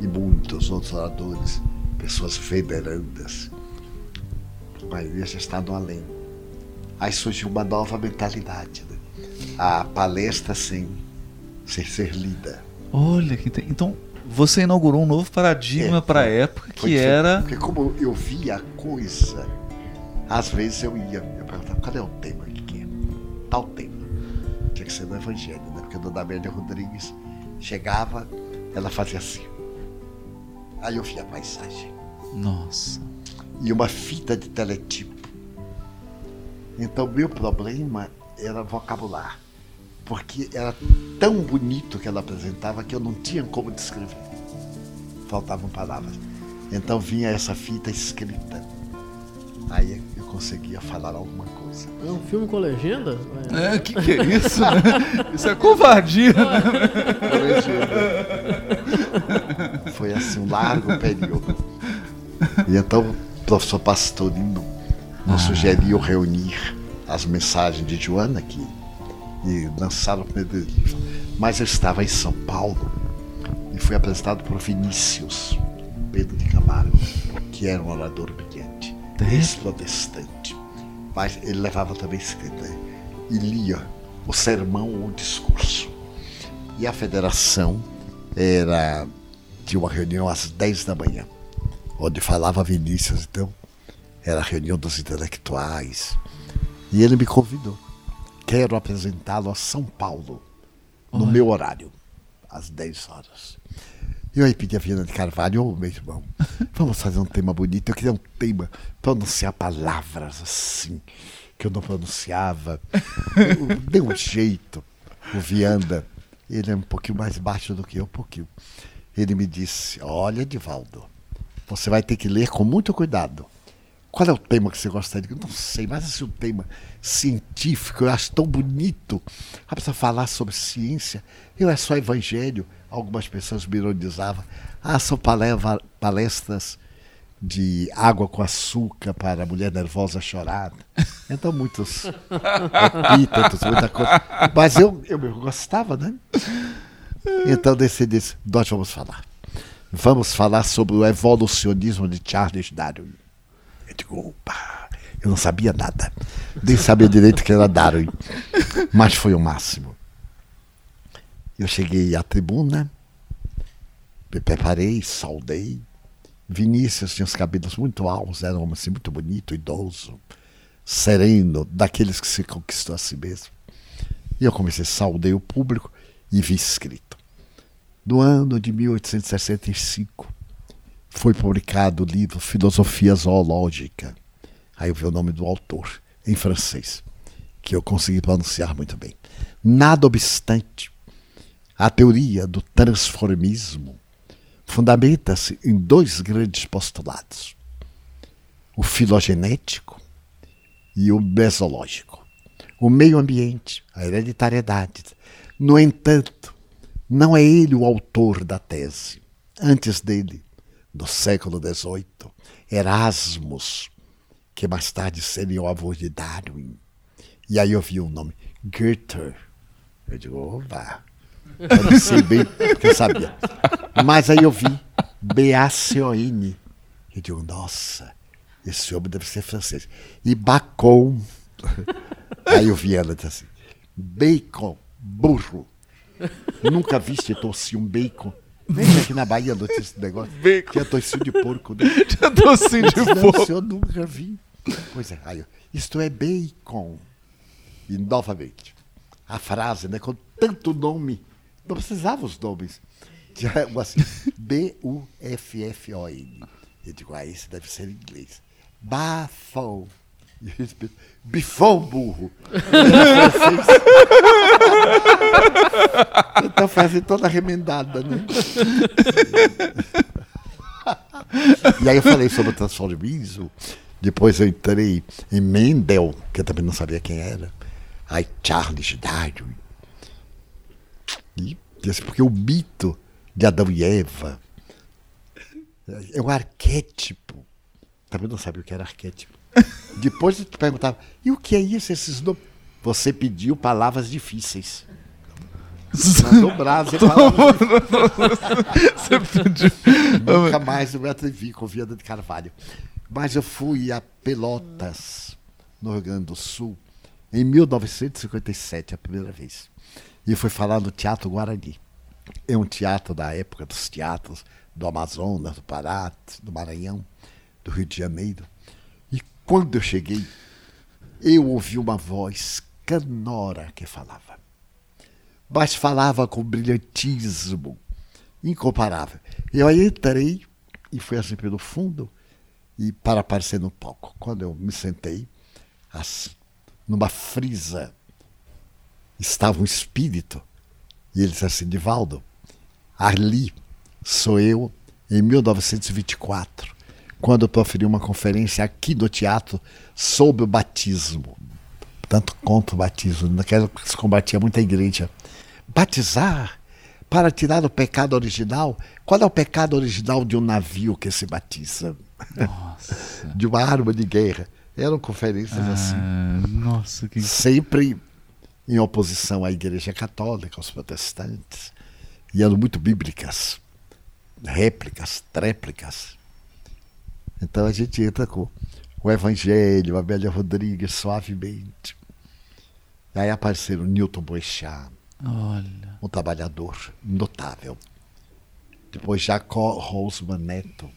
E muitos outros oradores, pessoas venerandas. Igreja está no além. Aí surgiu uma nova mentalidade. Né? A palestra sem, sem ser lida. Olha, que então você inaugurou um novo paradigma É, para a época que era. Porque como eu via a coisa, às vezes eu ia, eu perguntava, cadê o tema aqui? Tal tema. Tinha que ser do Evangelho, né? Porque a dona Amélia Rodrigues chegava, ela fazia assim. Aí eu via a paisagem. Nossa. E uma fita de teletipo. Então meu problema era vocabular. Porque era tão bonito que ela apresentava que eu não tinha como descrever. Faltavam palavras. Então vinha essa fita escrita. Aí eu conseguia falar alguma coisa. É um filme com legenda? É, que que é isso? né? Isso é covardia, né? Foi assim um largo período. E então professor Pastorino nos sugeriu reunir as mensagens de Joana aqui e lançar o primeiro livro. Mas eu estava em São Paulo e fui apresentado por Vinícius Pedro de Camargo, que era um orador brilhante, É? ex-protestante. Mas ele levava também escrita e lia o sermão ou o discurso. E a federação era tinha uma reunião às 10 da manhã, onde falava Vinícius, então era a reunião dos intelectuais. E ele me convidou. Quero apresentá-lo a São Paulo, no meu horário, às 10 horas. Eu aí pedi a Viana de Carvalho, ô meu irmão, vamos fazer um tema bonito. Eu queria um tema, pronunciar palavras assim, que eu não pronunciava. Eu- Deu um jeito. O Vianda, ele é um pouquinho mais baixo do que eu, um pouquinho. Ele me disse: Olha, Divaldo, você vai ter que ler com muito cuidado. Qual é o tema que você gostaria? Eu não sei, mas esse é um tema científico, eu acho tão bonito. A pessoa falar sobre ciência, eu é só evangelho. Algumas pessoas me ironizavam. Ah, são palestras de água com açúcar para a mulher nervosa chorar. Então, muitos epítetos, muita coisa. Mas eu, eu mesmo gostava, né? Então decidi, nós vamos falar. Vamos falar sobre o evolucionismo de Charles Darwin. Eu digo, opa, eu não sabia nada. Nem sabia direito que era Darwin. Mas foi o máximo. Eu cheguei à tribuna, me preparei, saudei. Vinícius tinha os cabelos muito altos, era um homem assim, muito bonito, idoso, sereno, daqueles que se conquistou a si mesmo. E eu comecei, saudei o público e vi escrito. No ano de 1865, foi publicado o livro Filosofia Zoológica. Aí eu vi o nome do autor, em francês, que eu consegui pronunciar muito bem. Nada obstante, a teoria do transformismo fundamenta-se em dois grandes postulados: o filogenético e o mesológico. O meio ambiente, a hereditariedade. No entanto, Não é ele o autor da tese. Antes dele, no século XVIII, Erasmus, que mais tarde seria o avô de Darwin. E aí eu vi o nome, Goethe. Eu digo, opa, eu não sei bem, porque eu sabia. Mas aí eu vi B-A-C-O-N. Eu digo, nossa, esse homem deve ser francês. E Bacon. Aí eu vi ela assim, bacon, burro. Nunca viste torcer um bacon? Vem aqui na Bahia notícia esse negócio. Bacon. Que é tocinho de porco, né? Tô assim de Não, fogo. senhor, nunca vi. Pois é, aí, eu, isto é bacon. E novamente, a frase, né, com tanto nome, não precisava os nomes. Tinha um assim, B-U-F-F-O-N. Eu digo, ah, esse deve ser em inglês. Bafão. E eles pensam, Bifão burro. então fazem toda remendada, né? E aí eu falei sobre o transformismo. Depois eu entrei em Mendel, que eu também não sabia quem era. Aí Charles Darwin. E disse, porque o mito de Adão e Eva é um arquétipo. Também não sabia o que era arquétipo. Depois eu perguntava, e o que é isso, esses nomes? Você pediu palavras difíceis. Mandou brasa, Você pediu. Nunca mais eu me atrevi com Viana de Carvalho. Mas eu fui a Pelotas, no Rio Grande do Sul, em 1957, a primeira vez. E fui falar no Teatro Guarani. É um teatro da época dos teatros do Amazonas, do Pará, do Maranhão, do Rio de Janeiro. Quando eu cheguei, eu ouvi uma voz canora que falava. Mas falava com brilhantismo incomparável. Eu aí entrei e fui assim pelo fundo e para aparecer no palco. Quando eu me sentei, assim, numa frisa, estava um espírito e ele disse assim, Divaldo, ali sou eu em 1924, quando eu proferi uma conferência aqui no teatro sobre o batismo. Tanto contra o batismo, naquela época se combatia muita igreja. Batizar para tirar o pecado original. Qual é o pecado original de um navio que se batiza? de uma arma de guerra. Eram conferências assim. Ah, nossa, que. Sempre em oposição à Igreja Católica, aos protestantes. E eram muito bíblicas. Réplicas, tréplicas. Então a gente entra com o Evangelho, a Amélia Rodrigues, suavemente. Aí apareceram Newton Boechat, Olha. um trabalhador notável. Depois Jacó Rosman Neto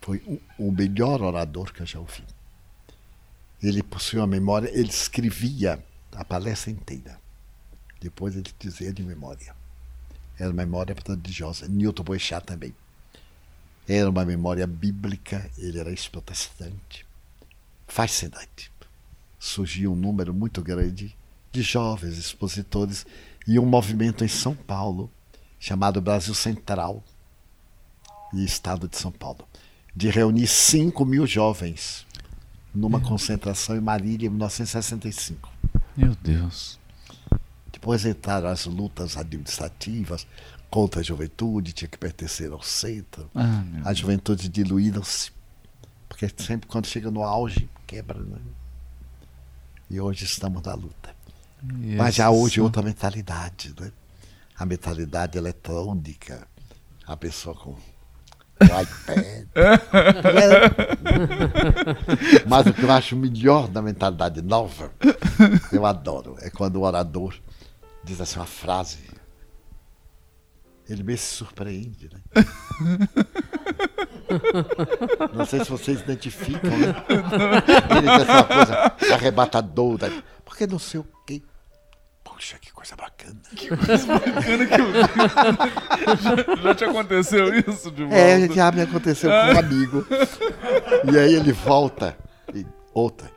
foi o, o melhor orador que eu já ouvi. Ele possuía uma memória, ele escrevia a palestra inteira. Depois ele dizia de memória. Era memória prodigiosa. Newton Boechat também. Era uma memória bíblica, ele era ex-protestante. Fascinante. Surgiu um número muito grande de jovens expositores e um movimento em São Paulo chamado Brasil Central e Estado de São Paulo, de reunir 5 mil jovens numa concentração em Marília em 1965. Meu Deus. Depois entraram as lutas administrativas contra a juventude, tinha que pertencer ao centro. Ah, meu As juventudes diluíram-se, porque sempre quando chega no auge, quebra. Né? E hoje estamos na luta. Deus. Mas já hoje é outra mentalidade, né? A mentalidade eletrônica, a pessoa com iPad. Mas o que eu acho melhor da mentalidade nova, eu adoro, é quando o orador diz assim uma frase. Ele meio se surpreende, né? Não sei se vocês identificam, né? Ele diz assim uma coisa arrebatadora. Porque não sei o quê. Poxa, que coisa bacana. Bacana que eu- já, já te aconteceu isso de volta? É, já me aconteceu com um amigo. E aí ele volta e outra.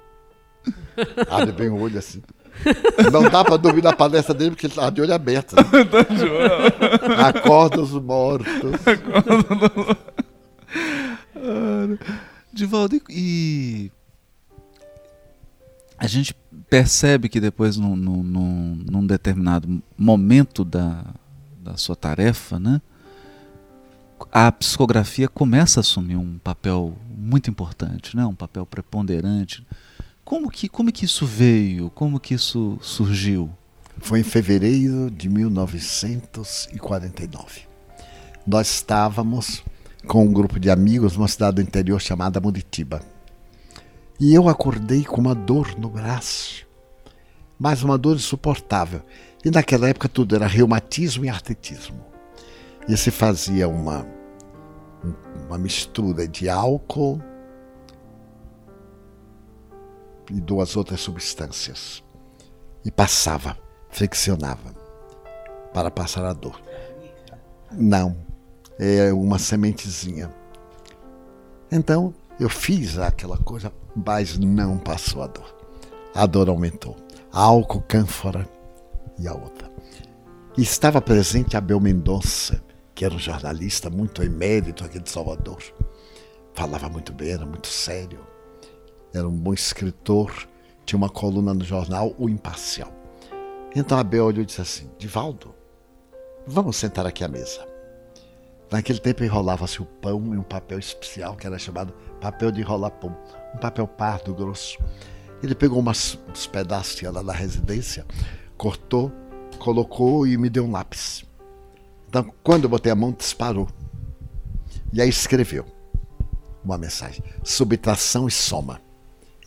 Abre bem o olho assim. Não dá pra dormir na palestra dele porque ele tá de olho aberto. né? Acorda os mortos. Divaldo, e- a gente percebe que depois, num, num- num- num determinado momento da, da sua tarefa, né? A psicografia começa a assumir um papel muito importante, né? Um papel preponderante. Como que como que isso veio? Como que isso surgiu? Foi em fevereiro de 1949. Nós estávamos com um grupo de amigos numa cidade do interior chamada Muritiba. E eu acordei com uma dor no braço, mas uma dor insuportável. E naquela época tudo era reumatismo e artritismo. E se fazia uma, uma mistura de álcool e duas outras substâncias. E passava, friccionava, para passar a dor. Não, é uma sementezinha. Então eu fiz aquela coisa, mas não passou a dor. A dor aumentou. Álcool, cânfora e a outra. E estava presente Abel Mendonça, que era um jornalista muito emérito aqui de Salvador. Falava muito bem, era muito sério. Era um bom escritor, tinha uma coluna no jornal O Imparcial. Então Abel olhou e disse assim: Divaldo, vamos sentar aqui à mesa. Naquele tempo enrolava-se o pão em um papel especial que era chamado papel de enrolar pão, um papel pardo grosso. Ele pegou umas, uns pedaços lá da residência, cortou, colocou e me deu um lápis. Então, quando eu botei a mão, disparou. E aí escreveu uma mensagem: subtração e soma.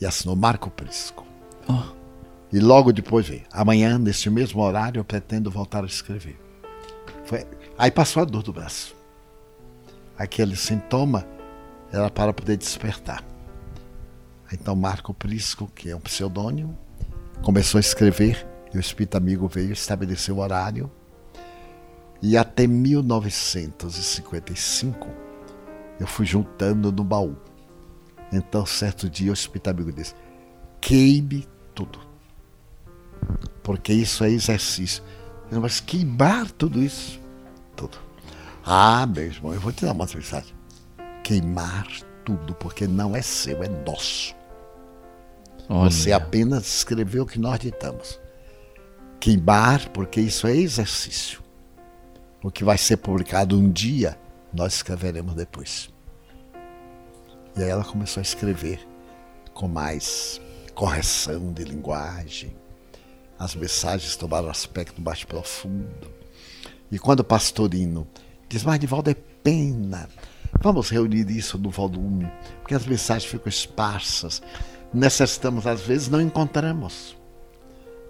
E assinou Marco Prisco. Oh. E logo depois veio: amanhã, neste mesmo horário, eu pretendo voltar a escrever. Foi... Aí passou a dor do braço. Aquele sintoma era para poder despertar. Então Marco Prisco, que é um pseudônimo, começou a escrever e o espírito amigo veio estabelecer o horário. E até 1955 eu fui juntando no baú. Então, certo dia, o espírito amigo disse: queime tudo. Porque isso é exercício. Mas queimar tudo isso? Tudo. Ah, meu irmão, eu vou te dar uma mensagem. Queimar tudo, porque não é seu, é nosso. Olha. Você apenas escreveu o que nós ditamos. Queimar, porque isso é exercício. O que vai ser publicado um dia, nós escreveremos depois. E aí ela começou a escrever com mais correção de linguagem. As mensagens tomaram aspecto mais profundo. E quando o pastorino diz, mas Divaldo é pena, vamos reunir isso no volume, porque as mensagens ficam esparsas, necessitamos às vezes, não encontramos.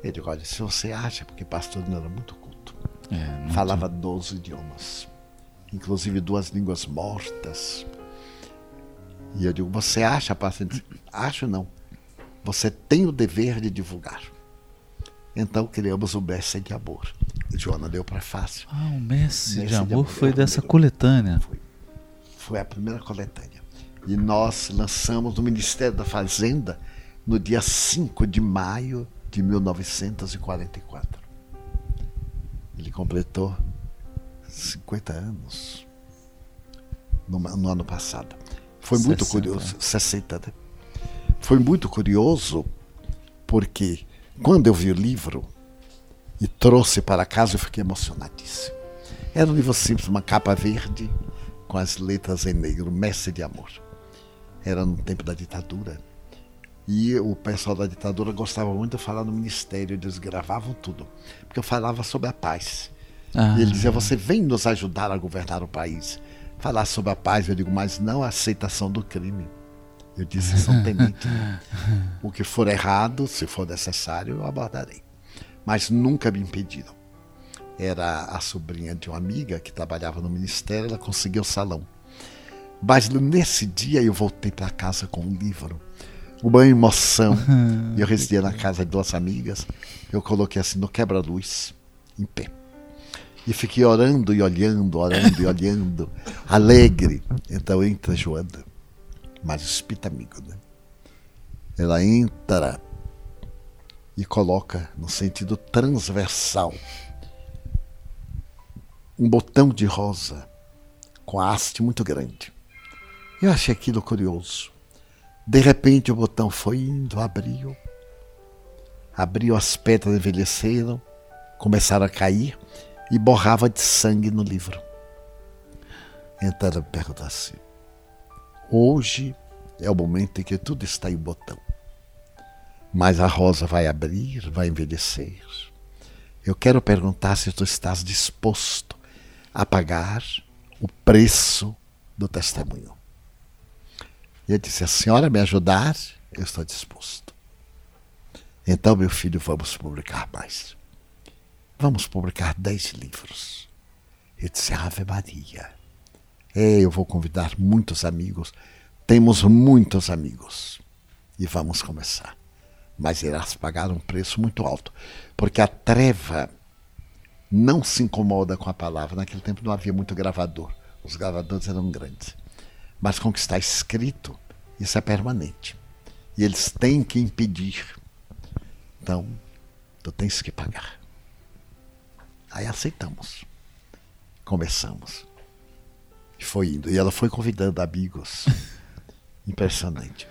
Ele digo, olha, se você acha, porque pastorino era muito culto, É, muito- falava 12 idiomas, inclusive duas línguas mortas. E eu digo, você acha, disse, Acho não. Você tem o dever de divulgar. Então criamos o Mestre de Amor. Joana deu prefácio. Ah, o Messi Messi de de Amor Amor foi dessa coletânea. Foi, foi a primeira coletânea. E nós lançamos no Ministério da Fazenda no dia 5 de maio de 1944. Ele completou 50 anos no, no ano passado. Foi muito 60. curioso, 60, né? Foi muito curioso porque quando eu vi o livro e trouxe para casa, eu fiquei emocionadíssimo. Era um livro simples, uma capa verde com as letras em negro, Mestre de Amor. Era no tempo da ditadura. E o pessoal da ditadura gostava muito de falar no ministério, eles gravavam tudo. Porque eu falava sobre a paz. Ah, E ele dizia: Você vem nos ajudar a governar o país. Falar sobre a paz, eu digo, mas não a aceitação do crime. Eu disse: São tenente. O que for errado, se for necessário, eu abordarei. Mas nunca me impediram. Era a sobrinha de uma amiga que trabalhava no ministério, ela conseguiu o salão. Mas nesse dia eu voltei para casa com um livro. Uma emoção. Eu residia na casa de duas amigas. Eu coloquei assim no quebra-luz, em pé. E fiquei orando e olhando, orando e olhando, alegre. Então entra Joana, mas espírito amigo, né? Ela entra e coloca no sentido transversal um botão de rosa com a haste muito grande. Eu achei aquilo curioso. De repente o botão foi indo, abriu. Abriu, as pedras envelheceram, começaram a cair e borrava de sangue no livro. Então ela me perguntou assim: hoje é o momento em que tudo está em botão, mas a rosa vai abrir, vai envelhecer. Eu quero perguntar se tu estás disposto a pagar o preço do testemunho. E eu disse: a senhora me ajudar, eu estou disposto. Então, meu filho, vamos publicar mais. Vamos publicar dez livros. Eu disse: Ave Maria. É, eu vou convidar muitos amigos. Temos muitos amigos. E vamos começar. Mas irás pagar um preço muito alto. Porque a treva não se incomoda com a palavra. Naquele tempo não havia muito gravador. Os gravadores eram grandes. Mas com o que está escrito, isso é permanente. E eles têm que impedir. Então, tu tens que pagar. Aí aceitamos. Começamos. E foi indo. E ela foi convidando amigos. Impressionante.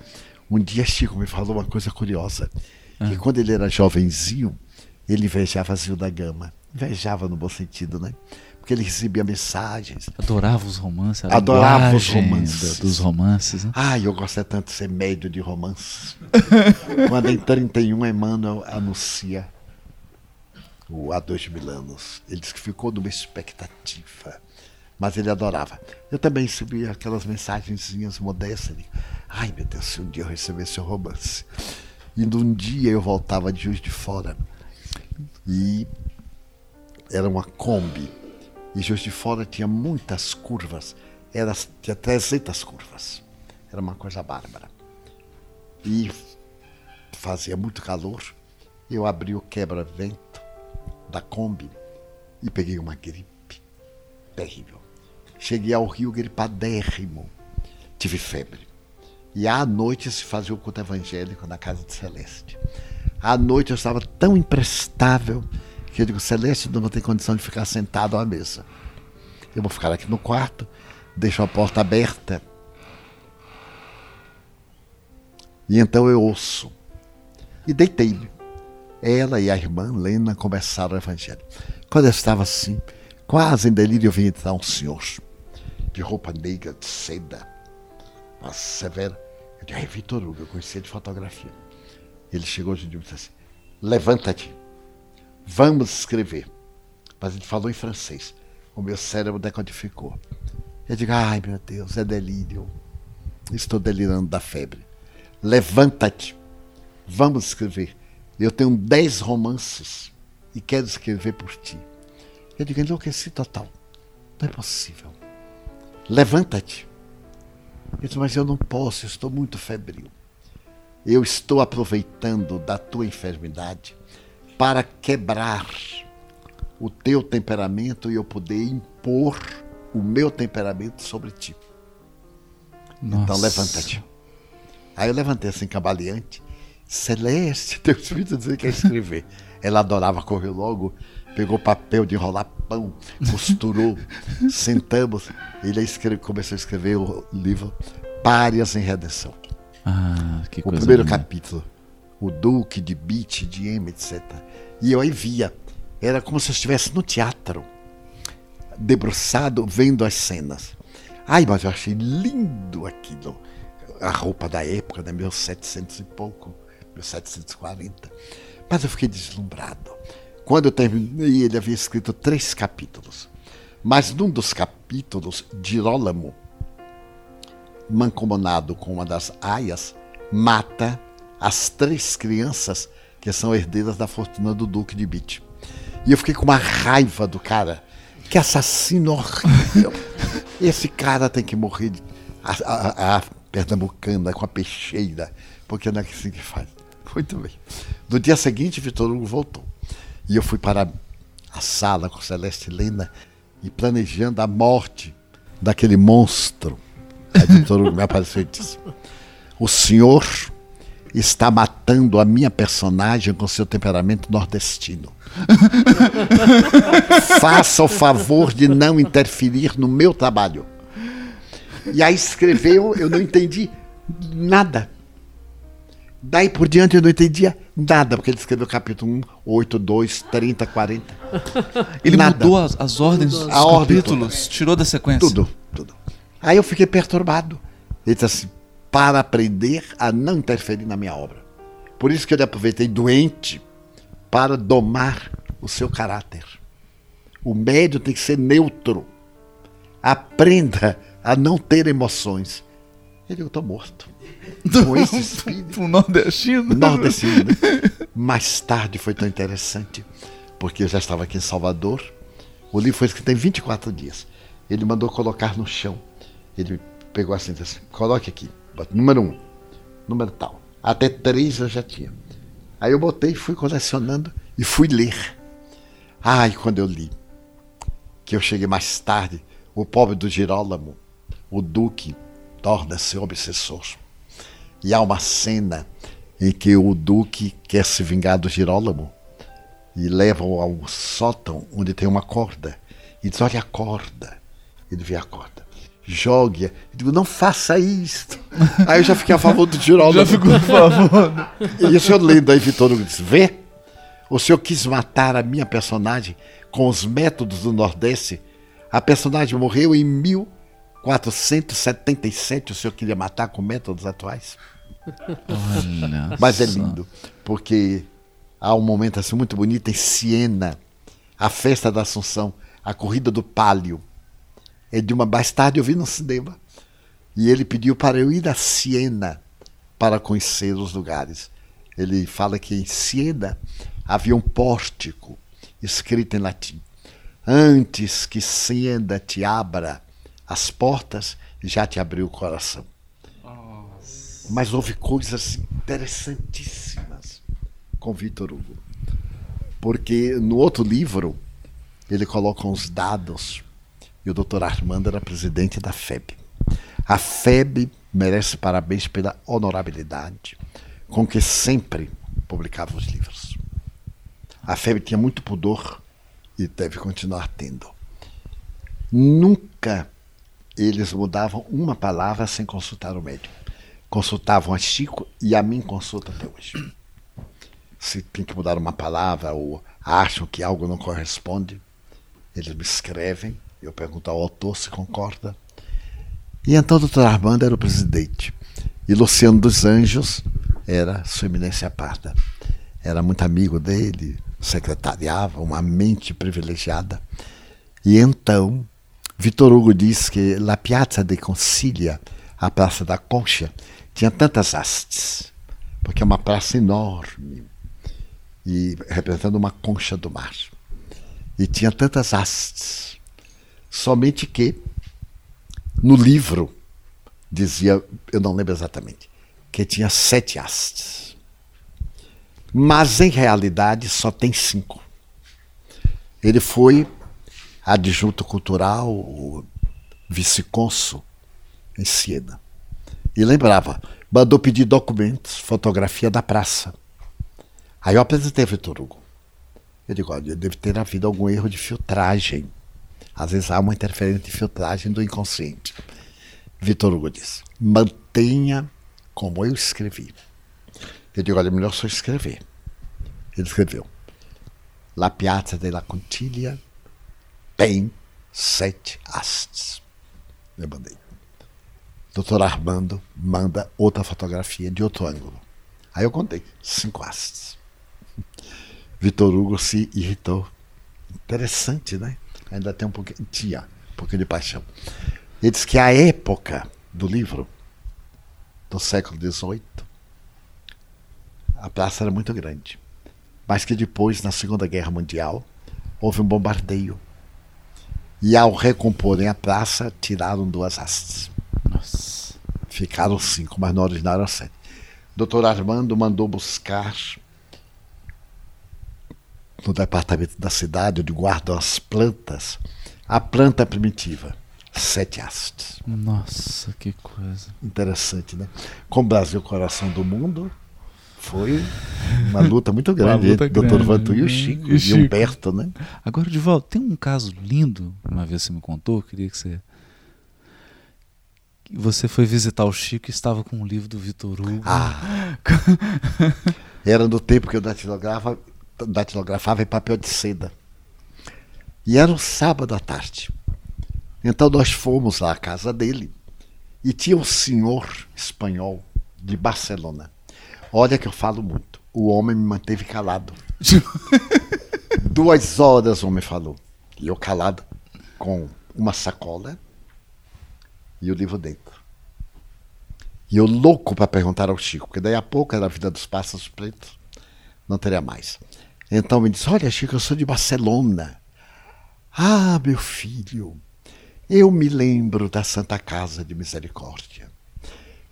Um dia Chico me falou uma coisa curiosa. Que Ah. quando ele era jovenzinho, ele invejava Zil da Gama. Invejava no bom sentido, né? Porque ele recebia mensagens. Adorava os romances. Adorava os romances. dos romances. Né? Ai, eu gosto é tanto de ser médio de romance. Quando em 31 Emmanuel anuncia o Há Dois Mil Anos, ele disse que ficou numa expectativa. Mas ele adorava. Eu também recebia aquelas mensagenzinhas modestas. De, Ai, meu Deus, se um dia eu recebesse o romance. E num dia eu voltava de Juiz de Fora. E era uma Kombi. E Juiz de Fora tinha muitas curvas. Era, tinha 300 curvas. Era uma coisa bárbara. E fazia muito calor. Eu abri o quebra-vento da Kombi e peguei uma gripe terrível. Cheguei ao Rio gripadérrimo. Tive febre. E à noite se fazia o culto evangélico na casa de Celeste. À noite eu estava tão imprestável que eu digo, Celeste, não ter condição de ficar sentado à mesa. Eu vou ficar aqui no quarto, deixo a porta aberta. E então eu ouço. E deitei-me. Ela e a irmã Lena começaram o evangelho. Quando eu estava assim, quase em delírio, eu vi entrar um senhor de roupa negra, de seda, uma severa. Eu disse, é Vitor Hugo, eu conhecia de fotografia. Ele chegou e disse assim: Levanta-te, vamos escrever. Mas ele falou em francês. O meu cérebro decodificou. Eu digo: Ai meu Deus, é delírio. Estou delirando da febre. Levanta-te, vamos escrever. Eu tenho dez romances e quero escrever por ti. Eu digo: Enlouqueci total. Não é possível. Levanta-te. Eu disse, mas eu não posso, eu estou muito febril. Eu estou aproveitando da tua enfermidade para quebrar o teu temperamento e eu poder impor o meu temperamento sobre ti. Então Nossa. levanta-te. Aí eu levantei assim, cambaleante. Celeste, teu espírito dizer que quer escrever. Ela adorava, correu logo, pegou papel de enrolar pão, costurou, sentamos. Ele escreve, começou a escrever o livro Párias em Redenção. Ah, que O coisa primeiro linda. capítulo. O Duque de Beat, de M, etc. E eu aí via. Era como se eu estivesse no teatro, debruçado, vendo as cenas. Ai, mas eu achei lindo aquilo. A roupa da época, né? 1700 e pouco, 1740. Mas eu fiquei deslumbrado. Quando eu terminei, ele havia escrito três capítulos. Mas num dos capítulos, Girolamo, mancomunado com uma das aias, mata as três crianças que são herdeiras da fortuna do Duque de Beat. E eu fiquei com uma raiva do cara. Que assassino horrível. Esse cara tem que morrer. A, a, a pernambucana com a peixeira. Porque não é assim que faz. Muito bem. No dia seguinte, Vitor Hugo voltou. E eu fui para a sala com Celeste Lena e planejando a morte daquele monstro. Aí Vitor Hugo me apareceu e disse: O senhor está matando a minha personagem com seu temperamento nordestino. Faça o favor de não interferir no meu trabalho. E aí escreveu, eu não entendi nada. Daí por diante eu não entendia nada, porque ele escreveu capítulo 1, 8, 2, 30, 40. Ele Nada. mudou as, as ordens dos A ordem capítulos, tirou da sequência. Tudo, tudo. Aí eu fiquei perturbado. Ele disse assim: para aprender a não interferir na minha obra. Por isso que eu lhe aproveitei doente para domar o seu caráter. O médio tem que ser neutro. Aprenda a não ter emoções. Ele, eu estou morto. Com esse espírito. Pro nordestino. nordestino. Né? Mais tarde foi tão interessante, porque eu já estava aqui em Salvador. O livro foi escrito em 24 dias. Ele mandou colocar no chão. Ele pegou assim, disse, coloque aqui, número um, número tal. Até três eu já tinha. Aí eu botei, fui colecionando e fui ler. Ai, quando eu li, que eu cheguei mais tarde, o pobre do Girólamo, o Duque, torna-se obsessor. E há uma cena em que o Duque quer se vingar do Girólamo e leva-o ao sótão onde tem uma corda. E diz: Olha a corda. Ele vê a corda. Jogue. Eu digo: Não faça isto. Aí eu já fiquei a favor do Girólamo. Já ficou por favor. E o senhor lendo aí, Vitor Hugo disse: Vê, o senhor quis matar a minha personagem com os métodos do Nordeste. A personagem morreu em 1477. O senhor queria matar com métodos atuais? Olha Mas é lindo, porque há um momento assim muito bonito em Siena, a festa da Assunção, a corrida do Palio. É de uma mais tarde eu vi no cinema. E ele pediu para eu ir a Siena para conhecer os lugares. Ele fala que em Siena havia um pórtico escrito em latim. Antes que Siena te abra as portas, já te abriu o coração. Mas houve coisas interessantíssimas com Vitor Hugo. Porque no outro livro, ele coloca uns dados, e o doutor Armando era presidente da FEB. A FEB merece parabéns pela honorabilidade com que sempre publicava os livros. A FEB tinha muito pudor e deve continuar tendo. Nunca eles mudavam uma palavra sem consultar o médico. Consultavam a Chico e a mim consulta até hoje. Se tem que mudar uma palavra ou acham que algo não corresponde, eles me escrevem, eu pergunto ao autor se concorda. E então doutor Armando era o presidente. E Luciano dos Anjos era sua eminência parda. Era muito amigo dele, secretariava, uma mente privilegiada. E então, Vitor Hugo diz que La Piazza de Concilia, a Praça da Concha, tinha tantas hastes, porque é uma praça enorme, e representando uma concha do mar. E tinha tantas hastes. Somente que, no livro, dizia, eu não lembro exatamente, que tinha sete hastes. Mas, em realidade, só tem cinco. Ele foi adjunto cultural, o vice-cônsul em Siena. E lembrava, mandou pedir documentos, fotografia da praça. Aí eu apresentei Vitor Hugo. Eu digo, olha, deve ter havido algum erro de filtragem. Às vezes há uma interferência de filtragem do inconsciente. Vitor Hugo disse, mantenha como eu escrevi. Eu digo, olha, é melhor só escrever. Ele escreveu, La Piazza della Contiglia tem sete hastes. Eu mandei. Doutor Armando manda outra fotografia de outro ângulo. Aí eu contei, cinco hastes. Vitor Hugo se irritou. Interessante, né? Ainda tem um pouquinho, tinha um pouquinho de paixão. Ele diz que a época do livro, do século XVIII, a praça era muito grande. Mas que depois, na Segunda Guerra Mundial, houve um bombardeio. E ao recomporem a praça, tiraram duas hastes. Ficaram cinco, mas no original eram sete. Doutor Armando mandou buscar no departamento da cidade, onde guardam as plantas, a planta primitiva. Sete hastes. Nossa, que coisa. Interessante, né? Com o Brasil Coração do Mundo, foi uma luta muito grande. luta Doutor grande, Vantu e o? Chico, E o e, Chico. Humberto, né? Agora, Divaldo, tem um caso lindo, uma vez você me contou, queria que você. Você foi visitar o Chico e estava com um livro do Vitor Hugo. Ah, era no tempo que eu datilografava, datilografava em papel de seda. E era um sábado à tarde. Então nós fomos lá à casa dele e tinha um senhor espanhol de Barcelona. Olha que eu falo muito. O homem me manteve calado. Duas horas o homem falou. E eu calado com uma sacola e o livro dentro. E eu louco para perguntar ao Chico, porque daí a pouco era a vida dos pássaros pretos, não teria mais. Então me disse: Olha, Chico, eu sou de Barcelona. Ah, meu filho, eu me lembro da Santa Casa de Misericórdia.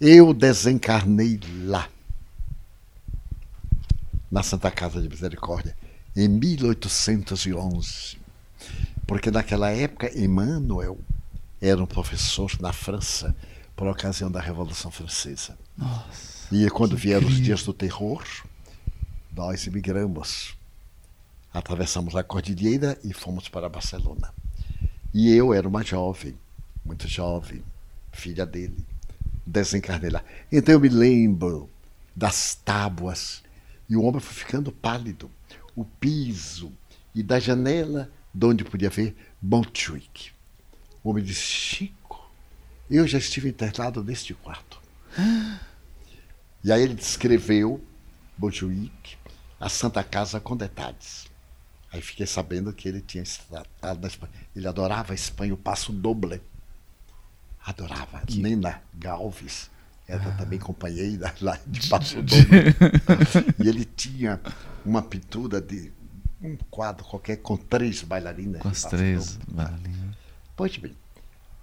Eu desencarnei lá, na Santa Casa de Misericórdia, em 1811. Porque naquela época, Emmanuel era um professor na França por ocasião da Revolução Francesa. Nossa, e quando vieram incrível. os dias do terror, nós emigramos. Atravessamos a cordilheira e fomos para Barcelona. E eu era uma jovem, muito jovem, filha dele. Desencarnei lá. Então eu me lembro das tábuas. E o homem foi ficando pálido. O piso. E da janela, de onde podia ver Montjuic. O homem disse: Chico, eu já estive internado neste quarto. E aí ele descreveu Montjuic, a Santa Casa com detalhes. Aí fiquei sabendo que ele tinha estado na Espanha. Ele adorava a Espanha, o passo doble. Adorava. Nena Galves era também companheira lá de passo doble. e ele tinha uma pintura de um quadro qualquer com três bailarinas. Com de as três bailarinas. Pois bem,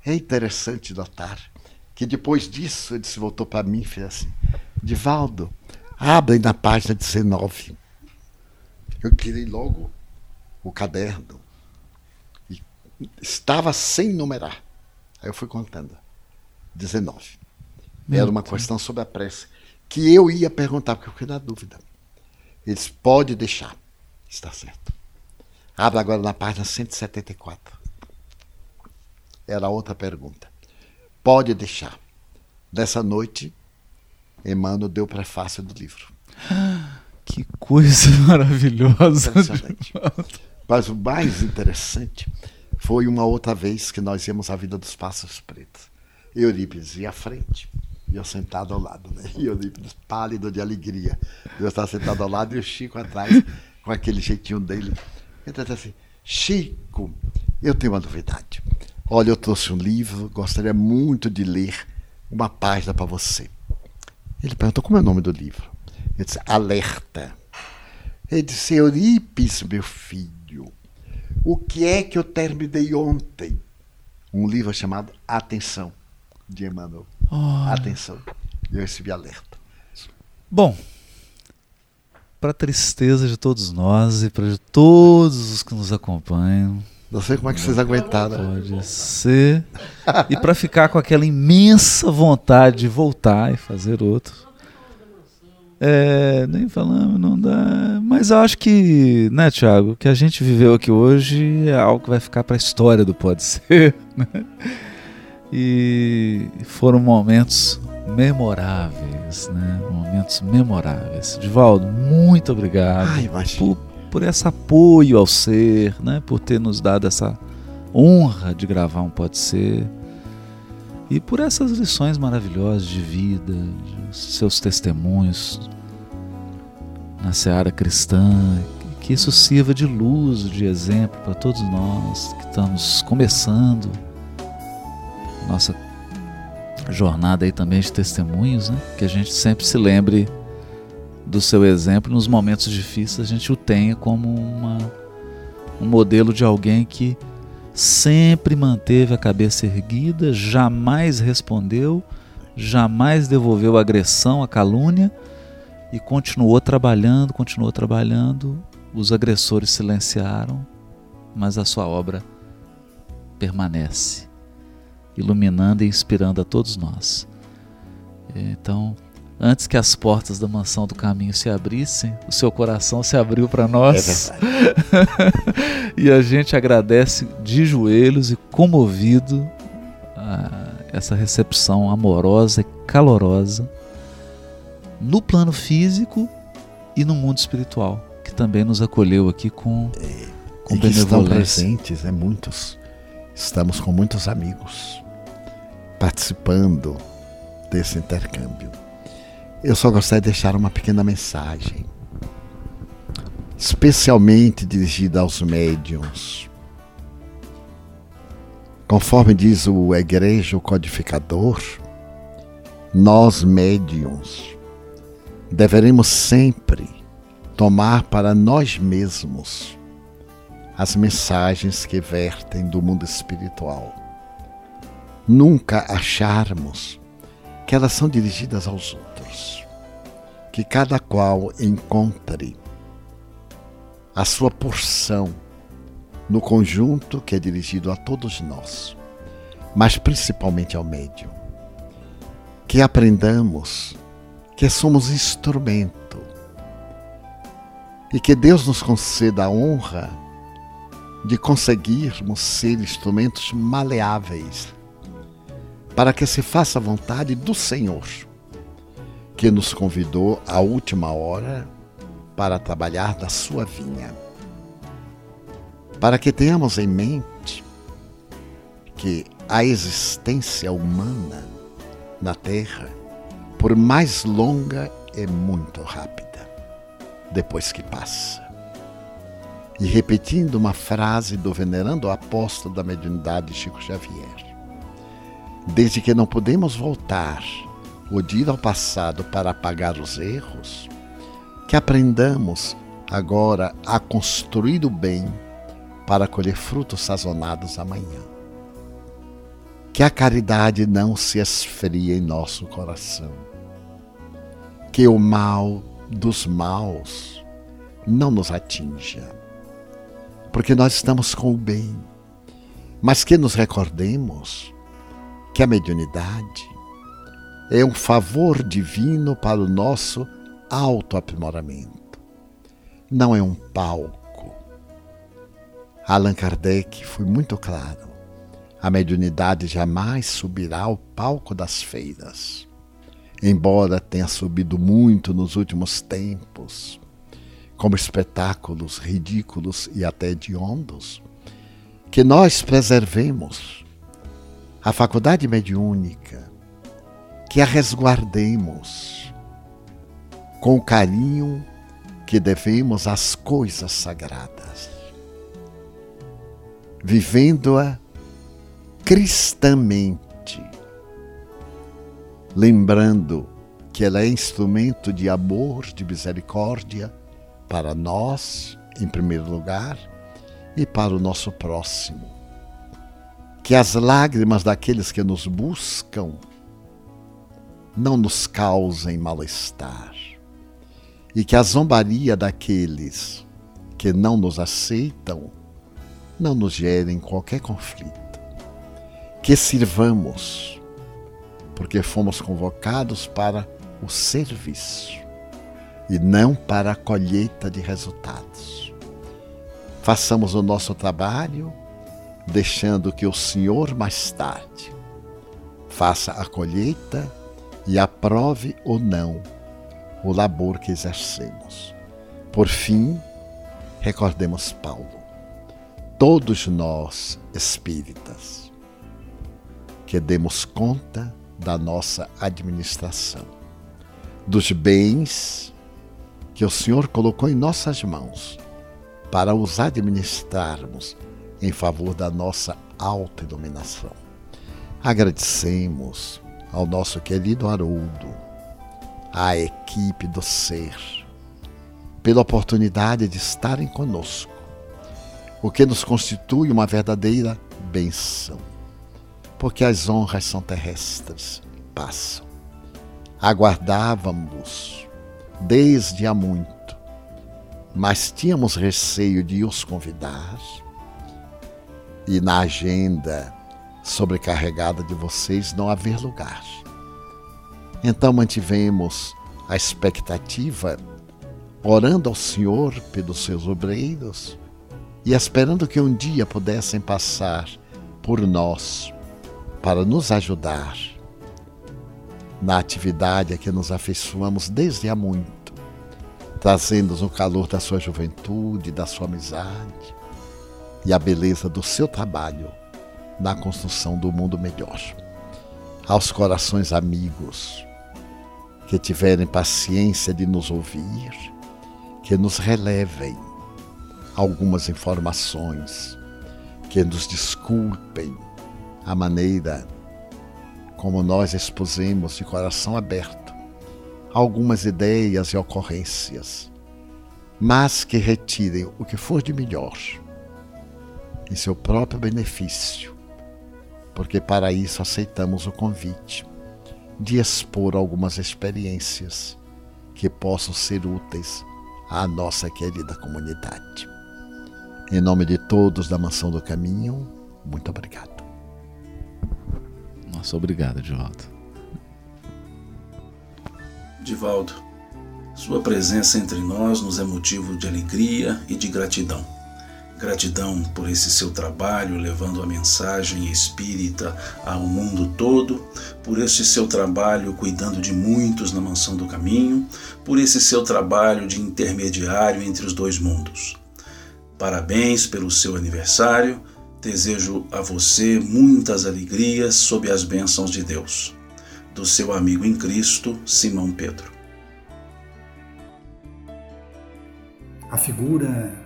é interessante notar que depois disso ele se voltou para mim e fez assim: Divaldo, abre na página 19. Eu tirei logo o caderno e estava sem numerar. Aí eu fui contando. 19. Meu Era uma questão sobre a prece. Que eu ia perguntar, porque eu fiquei na dúvida. Eles pode deixar. Está certo. Abre agora na página 174. Era outra pergunta. Pode deixar. Dessa noite, Emmanuel deu o prefácio do livro. Que coisa maravilhosa. Mas o mais interessante foi uma outra vez que nós íamos à vida dos pássaros pretos. Eurípides ia à frente e eu sentado ao lado. Né? E Eurípides pálido de alegria. Eu estava sentado ao lado e o Chico atrás, com aquele jeitinho dele. Ele disse assim: Chico, eu tenho uma novidade. Olha, eu trouxe um livro, gostaria muito de ler uma página para você. Ele perguntou como é o nome do livro. Eu disse: Alerta. Ele disse: Eurípides, meu filho, o que é que eu terminei ontem? Um livro chamado Atenção, de Emmanuel. Atenção. E eu recebi alerta. Bom, para tristeza de todos nós e para todos os que nos acompanham, Não sei como é que vocês aguentaram. pode ser. E para ficar com aquela imensa vontade de voltar e fazer outro. É, nem falamos, não dá. Mas eu acho que, né, Thiago, o que a gente viveu aqui hoje é algo que vai ficar para a história do Pode Ser. Né? E foram momentos memoráveis, né? Momentos memoráveis. Divaldo, muito obrigado Ai, imagina. por, por esse apoio ao ser, né? Por ter nos dado essa honra de gravar um Pode Ser. E por essas lições maravilhosas de vida, de seus testemunhos na seara cristã, que- isso sirva de luz, de exemplo para todos nós que estamos começando nossa jornada aí também de testemunhos, né? Que a gente sempre se lembre do seu exemplo nos momentos difíceis, a gente o tenha como uma, um modelo de alguém que sempre manteve a cabeça erguida, jamais respondeu, jamais devolveu a agressão, a calúnia e continuou trabalhando, continuou trabalhando. Os agressores silenciaram, mas a sua obra permanece, iluminando e inspirando a todos nós. Então, antes que as portas da mansão do caminho se abrissem, o seu coração se abriu para É nós. verdade. e a gente agradece de joelhos e comovido a essa recepção amorosa e calorosa no plano físico e no mundo espiritual, que também nos acolheu aqui com, com e que estão presentes, né? Muitos. Estamos com muitos amigos participando desse intercâmbio. Eu só gostaria de deixar uma pequena mensagem, especialmente dirigida aos médiums. Conforme diz o Egrejo Codificador, nós médiums deveremos sempre tomar para nós mesmos as mensagens que vertem do mundo espiritual. Nunca acharmos que elas são dirigidas aos outros. Que cada qual encontre a sua porção no conjunto que é dirigido a todos nós, mas principalmente ao médium. Que aprendamos que somos instrumento e que Deus nos conceda a honra de conseguirmos ser instrumentos maleáveis para que se faça a vontade do Senhor, que nos convidou à última hora para trabalhar na sua vinha. Para que tenhamos em mente que a existência humana na Terra, por mais longa, é muito rápida, depois que passa. E repetindo uma frase do venerando apóstolo da mediunidade Chico Xavier, desde que não podemos voltar ou ir ao passado para apagar os erros, que aprendamos agora a construir o bem para colher frutos sazonados amanhã. Que a caridade não se esfrie em nosso coração. Que o mal dos maus não nos atinja. Porque nós estamos com o bem. Mas que nos recordemos que a mediunidade é um favor divino para o nosso autoaprimoramento. Não é um palco. Allan Kardec foi muito claro. A mediunidade jamais subirá ao palco das feiras. Embora tenha subido muito nos últimos tempos, como espetáculos ridículos e até hediondos, que nós preservemos a faculdade mediúnica, que a resguardemos com o carinho que devemos às coisas sagradas, vivendo-a cristamente, lembrando que ela é instrumento de amor, de misericórdia para nós, em primeiro lugar, e para o nosso próximo. Que as lágrimas daqueles que nos buscam não nos causem mal-estar, e que a zombaria daqueles que não nos aceitam não nos gerem qualquer conflito. Que sirvamos, porque fomos convocados para o serviço e não para a colheita de resultados. Façamos o nosso trabalho, deixando que o Senhor mais tarde faça a colheita e aprove ou não o labor que exercemos. Por fim, recordemos Paulo. Todos nós, espíritas, que demos conta da nossa administração, dos bens que o Senhor colocou em nossas mãos para os administrarmos em favor da nossa autoiluminação. Agradecemos ao nosso querido Haroldo, à equipe do Ser, pela oportunidade de estarem conosco, o que nos constitui uma verdadeira benção, porque as honras são terrestres, passam. Aguardávamos desde há muito, mas tínhamos receio de os convidar e na agenda sobrecarregada de vocês não haver lugar. Então mantivemos a expectativa, orando ao Senhor pelos seus obreiros e esperando que um dia pudessem passar por nós para nos ajudar na atividade a que nos afeiçoamos desde há muito, trazendo-nos o calor da sua juventude, da sua amizade e a beleza do seu trabalho na construção do mundo melhor. Aos corações amigos que tiverem paciência de nos ouvir, que nos relevem algumas informações, que nos desculpem a maneira como nós expusemos de coração aberto algumas ideias e ocorrências, mas que retirem o que for de melhor em seu próprio benefício, porque para isso aceitamos o convite de expor algumas experiências que possam ser úteis à nossa querida comunidade. Em nome de todos da Mansão do Caminho, muito obrigado. Nossa, obrigado, Divaldo. Divaldo, sua presença entre nós nos é motivo de alegria e de gratidão. Gratidão por esse seu trabalho levando a mensagem espírita ao mundo todo, por esse seu trabalho cuidando de muitos na mansão do caminho, por esse seu trabalho de intermediário entre os dois mundos. Parabéns pelo seu aniversário Desejo a você muitas alegrias sob as bênçãos de Deus. Do seu amigo em Cristo, Simão Pedro. A figura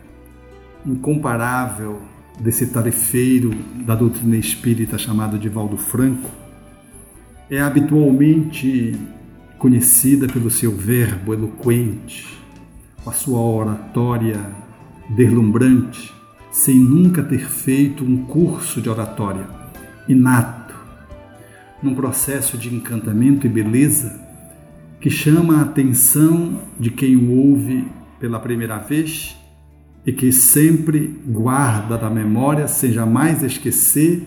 incomparável desse tarefeiro da doutrina espírita chamado de Valdo Franco é habitualmente conhecida pelo seu verbo eloquente, a sua oratória deslumbrante sem nunca ter feito um curso de oratória, inato, num processo de encantamento e beleza que chama a atenção de quem o ouve pela primeira vez e que sempre guarda da memória sem jamais esquecer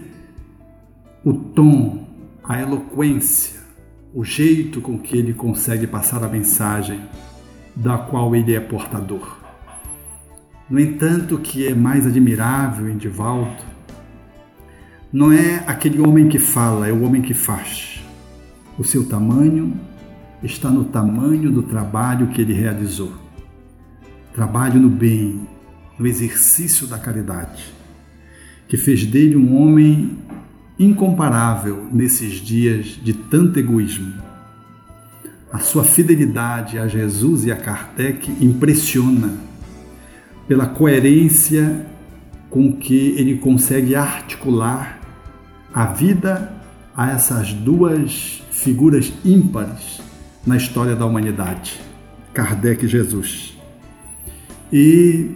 o tom, a eloquência, o jeito com que ele consegue passar a mensagem da qual ele é portador. No entanto, o que é mais admirável em Divaldo não é aquele homem que fala, é o homem que faz. O seu tamanho está no tamanho do trabalho que ele realizou. Trabalho no bem, no exercício da caridade, que fez dele um homem incomparável nesses dias de tanto egoísmo. A sua fidelidade a Jesus e a Kardec impressiona pela coerência com que ele consegue articular a vida a essas duas figuras ímpares na história da humanidade, Kardec e Jesus. E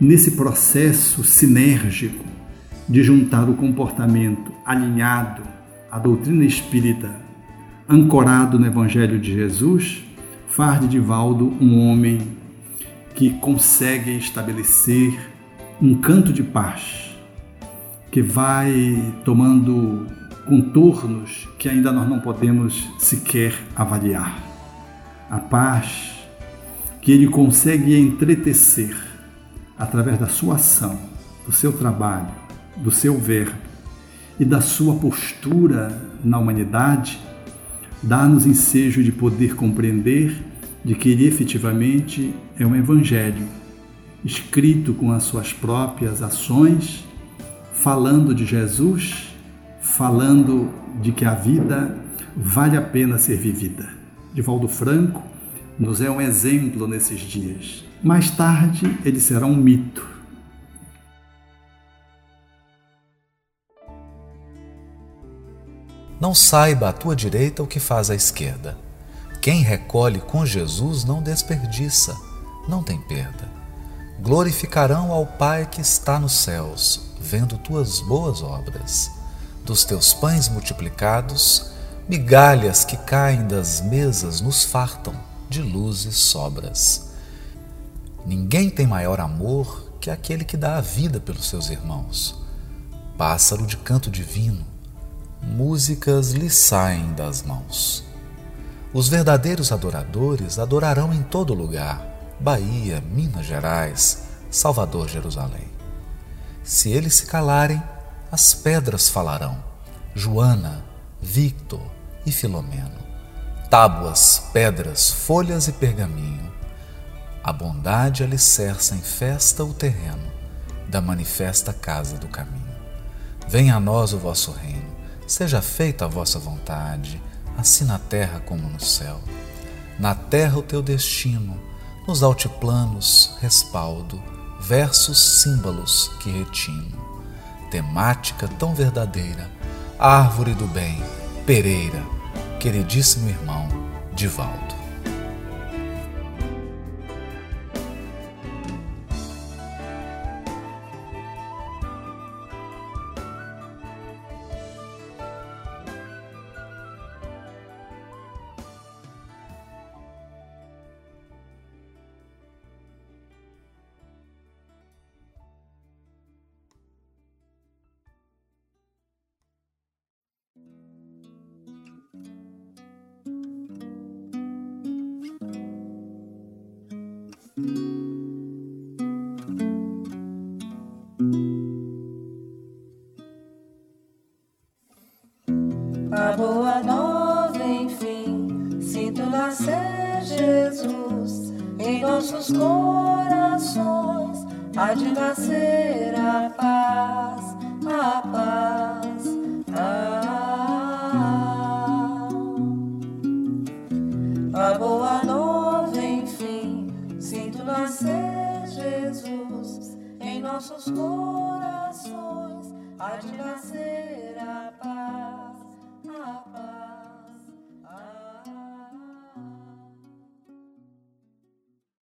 nesse processo sinérgico de juntar o comportamento alinhado à doutrina espírita, ancorado no Evangelho de Jesus, faz de Divaldo um homem que conseguem estabelecer um canto de paz que vai tomando contornos que ainda nós não podemos sequer avaliar. A paz que ele consegue entretecer através da sua ação, do seu trabalho, do seu verbo e da sua postura na humanidade, dá-nos ensejo de poder compreender de que ele efetivamente é um evangelho escrito com as suas próprias ações, falando de Jesus, falando de que a vida vale a pena ser vivida. Divaldo Franco nos é um exemplo nesses dias. Mais tarde, ele será um mito. Não saiba à tua direita o que faz à esquerda quem recolhe com Jesus não desperdiça, não tem perda. Glorificarão ao Pai que está nos céus, vendo tuas boas obras. Dos teus pães multiplicados, migalhas que caem das mesas nos fartam de luzes sobras. Ninguém tem maior amor que aquele que dá a vida pelos seus irmãos. Pássaro de canto divino, músicas lhe saem das mãos. Os verdadeiros adoradores adorarão em todo lugar Bahia, Minas Gerais, Salvador, Jerusalém. Se eles se calarem, as pedras falarão. Joana, Victor e Filomeno. Tábuas, pedras, folhas e pergaminho. A bondade alicerça em festa o terreno da manifesta casa do caminho. Venha a nós o vosso reino, seja feita a vossa vontade, assim na terra como no céu. Na terra o teu destino, nos altiplanos respaldo, versos símbolos que retino. Temática tão verdadeira, árvore do bem, Pereira, queridíssimo irmão Divaldo.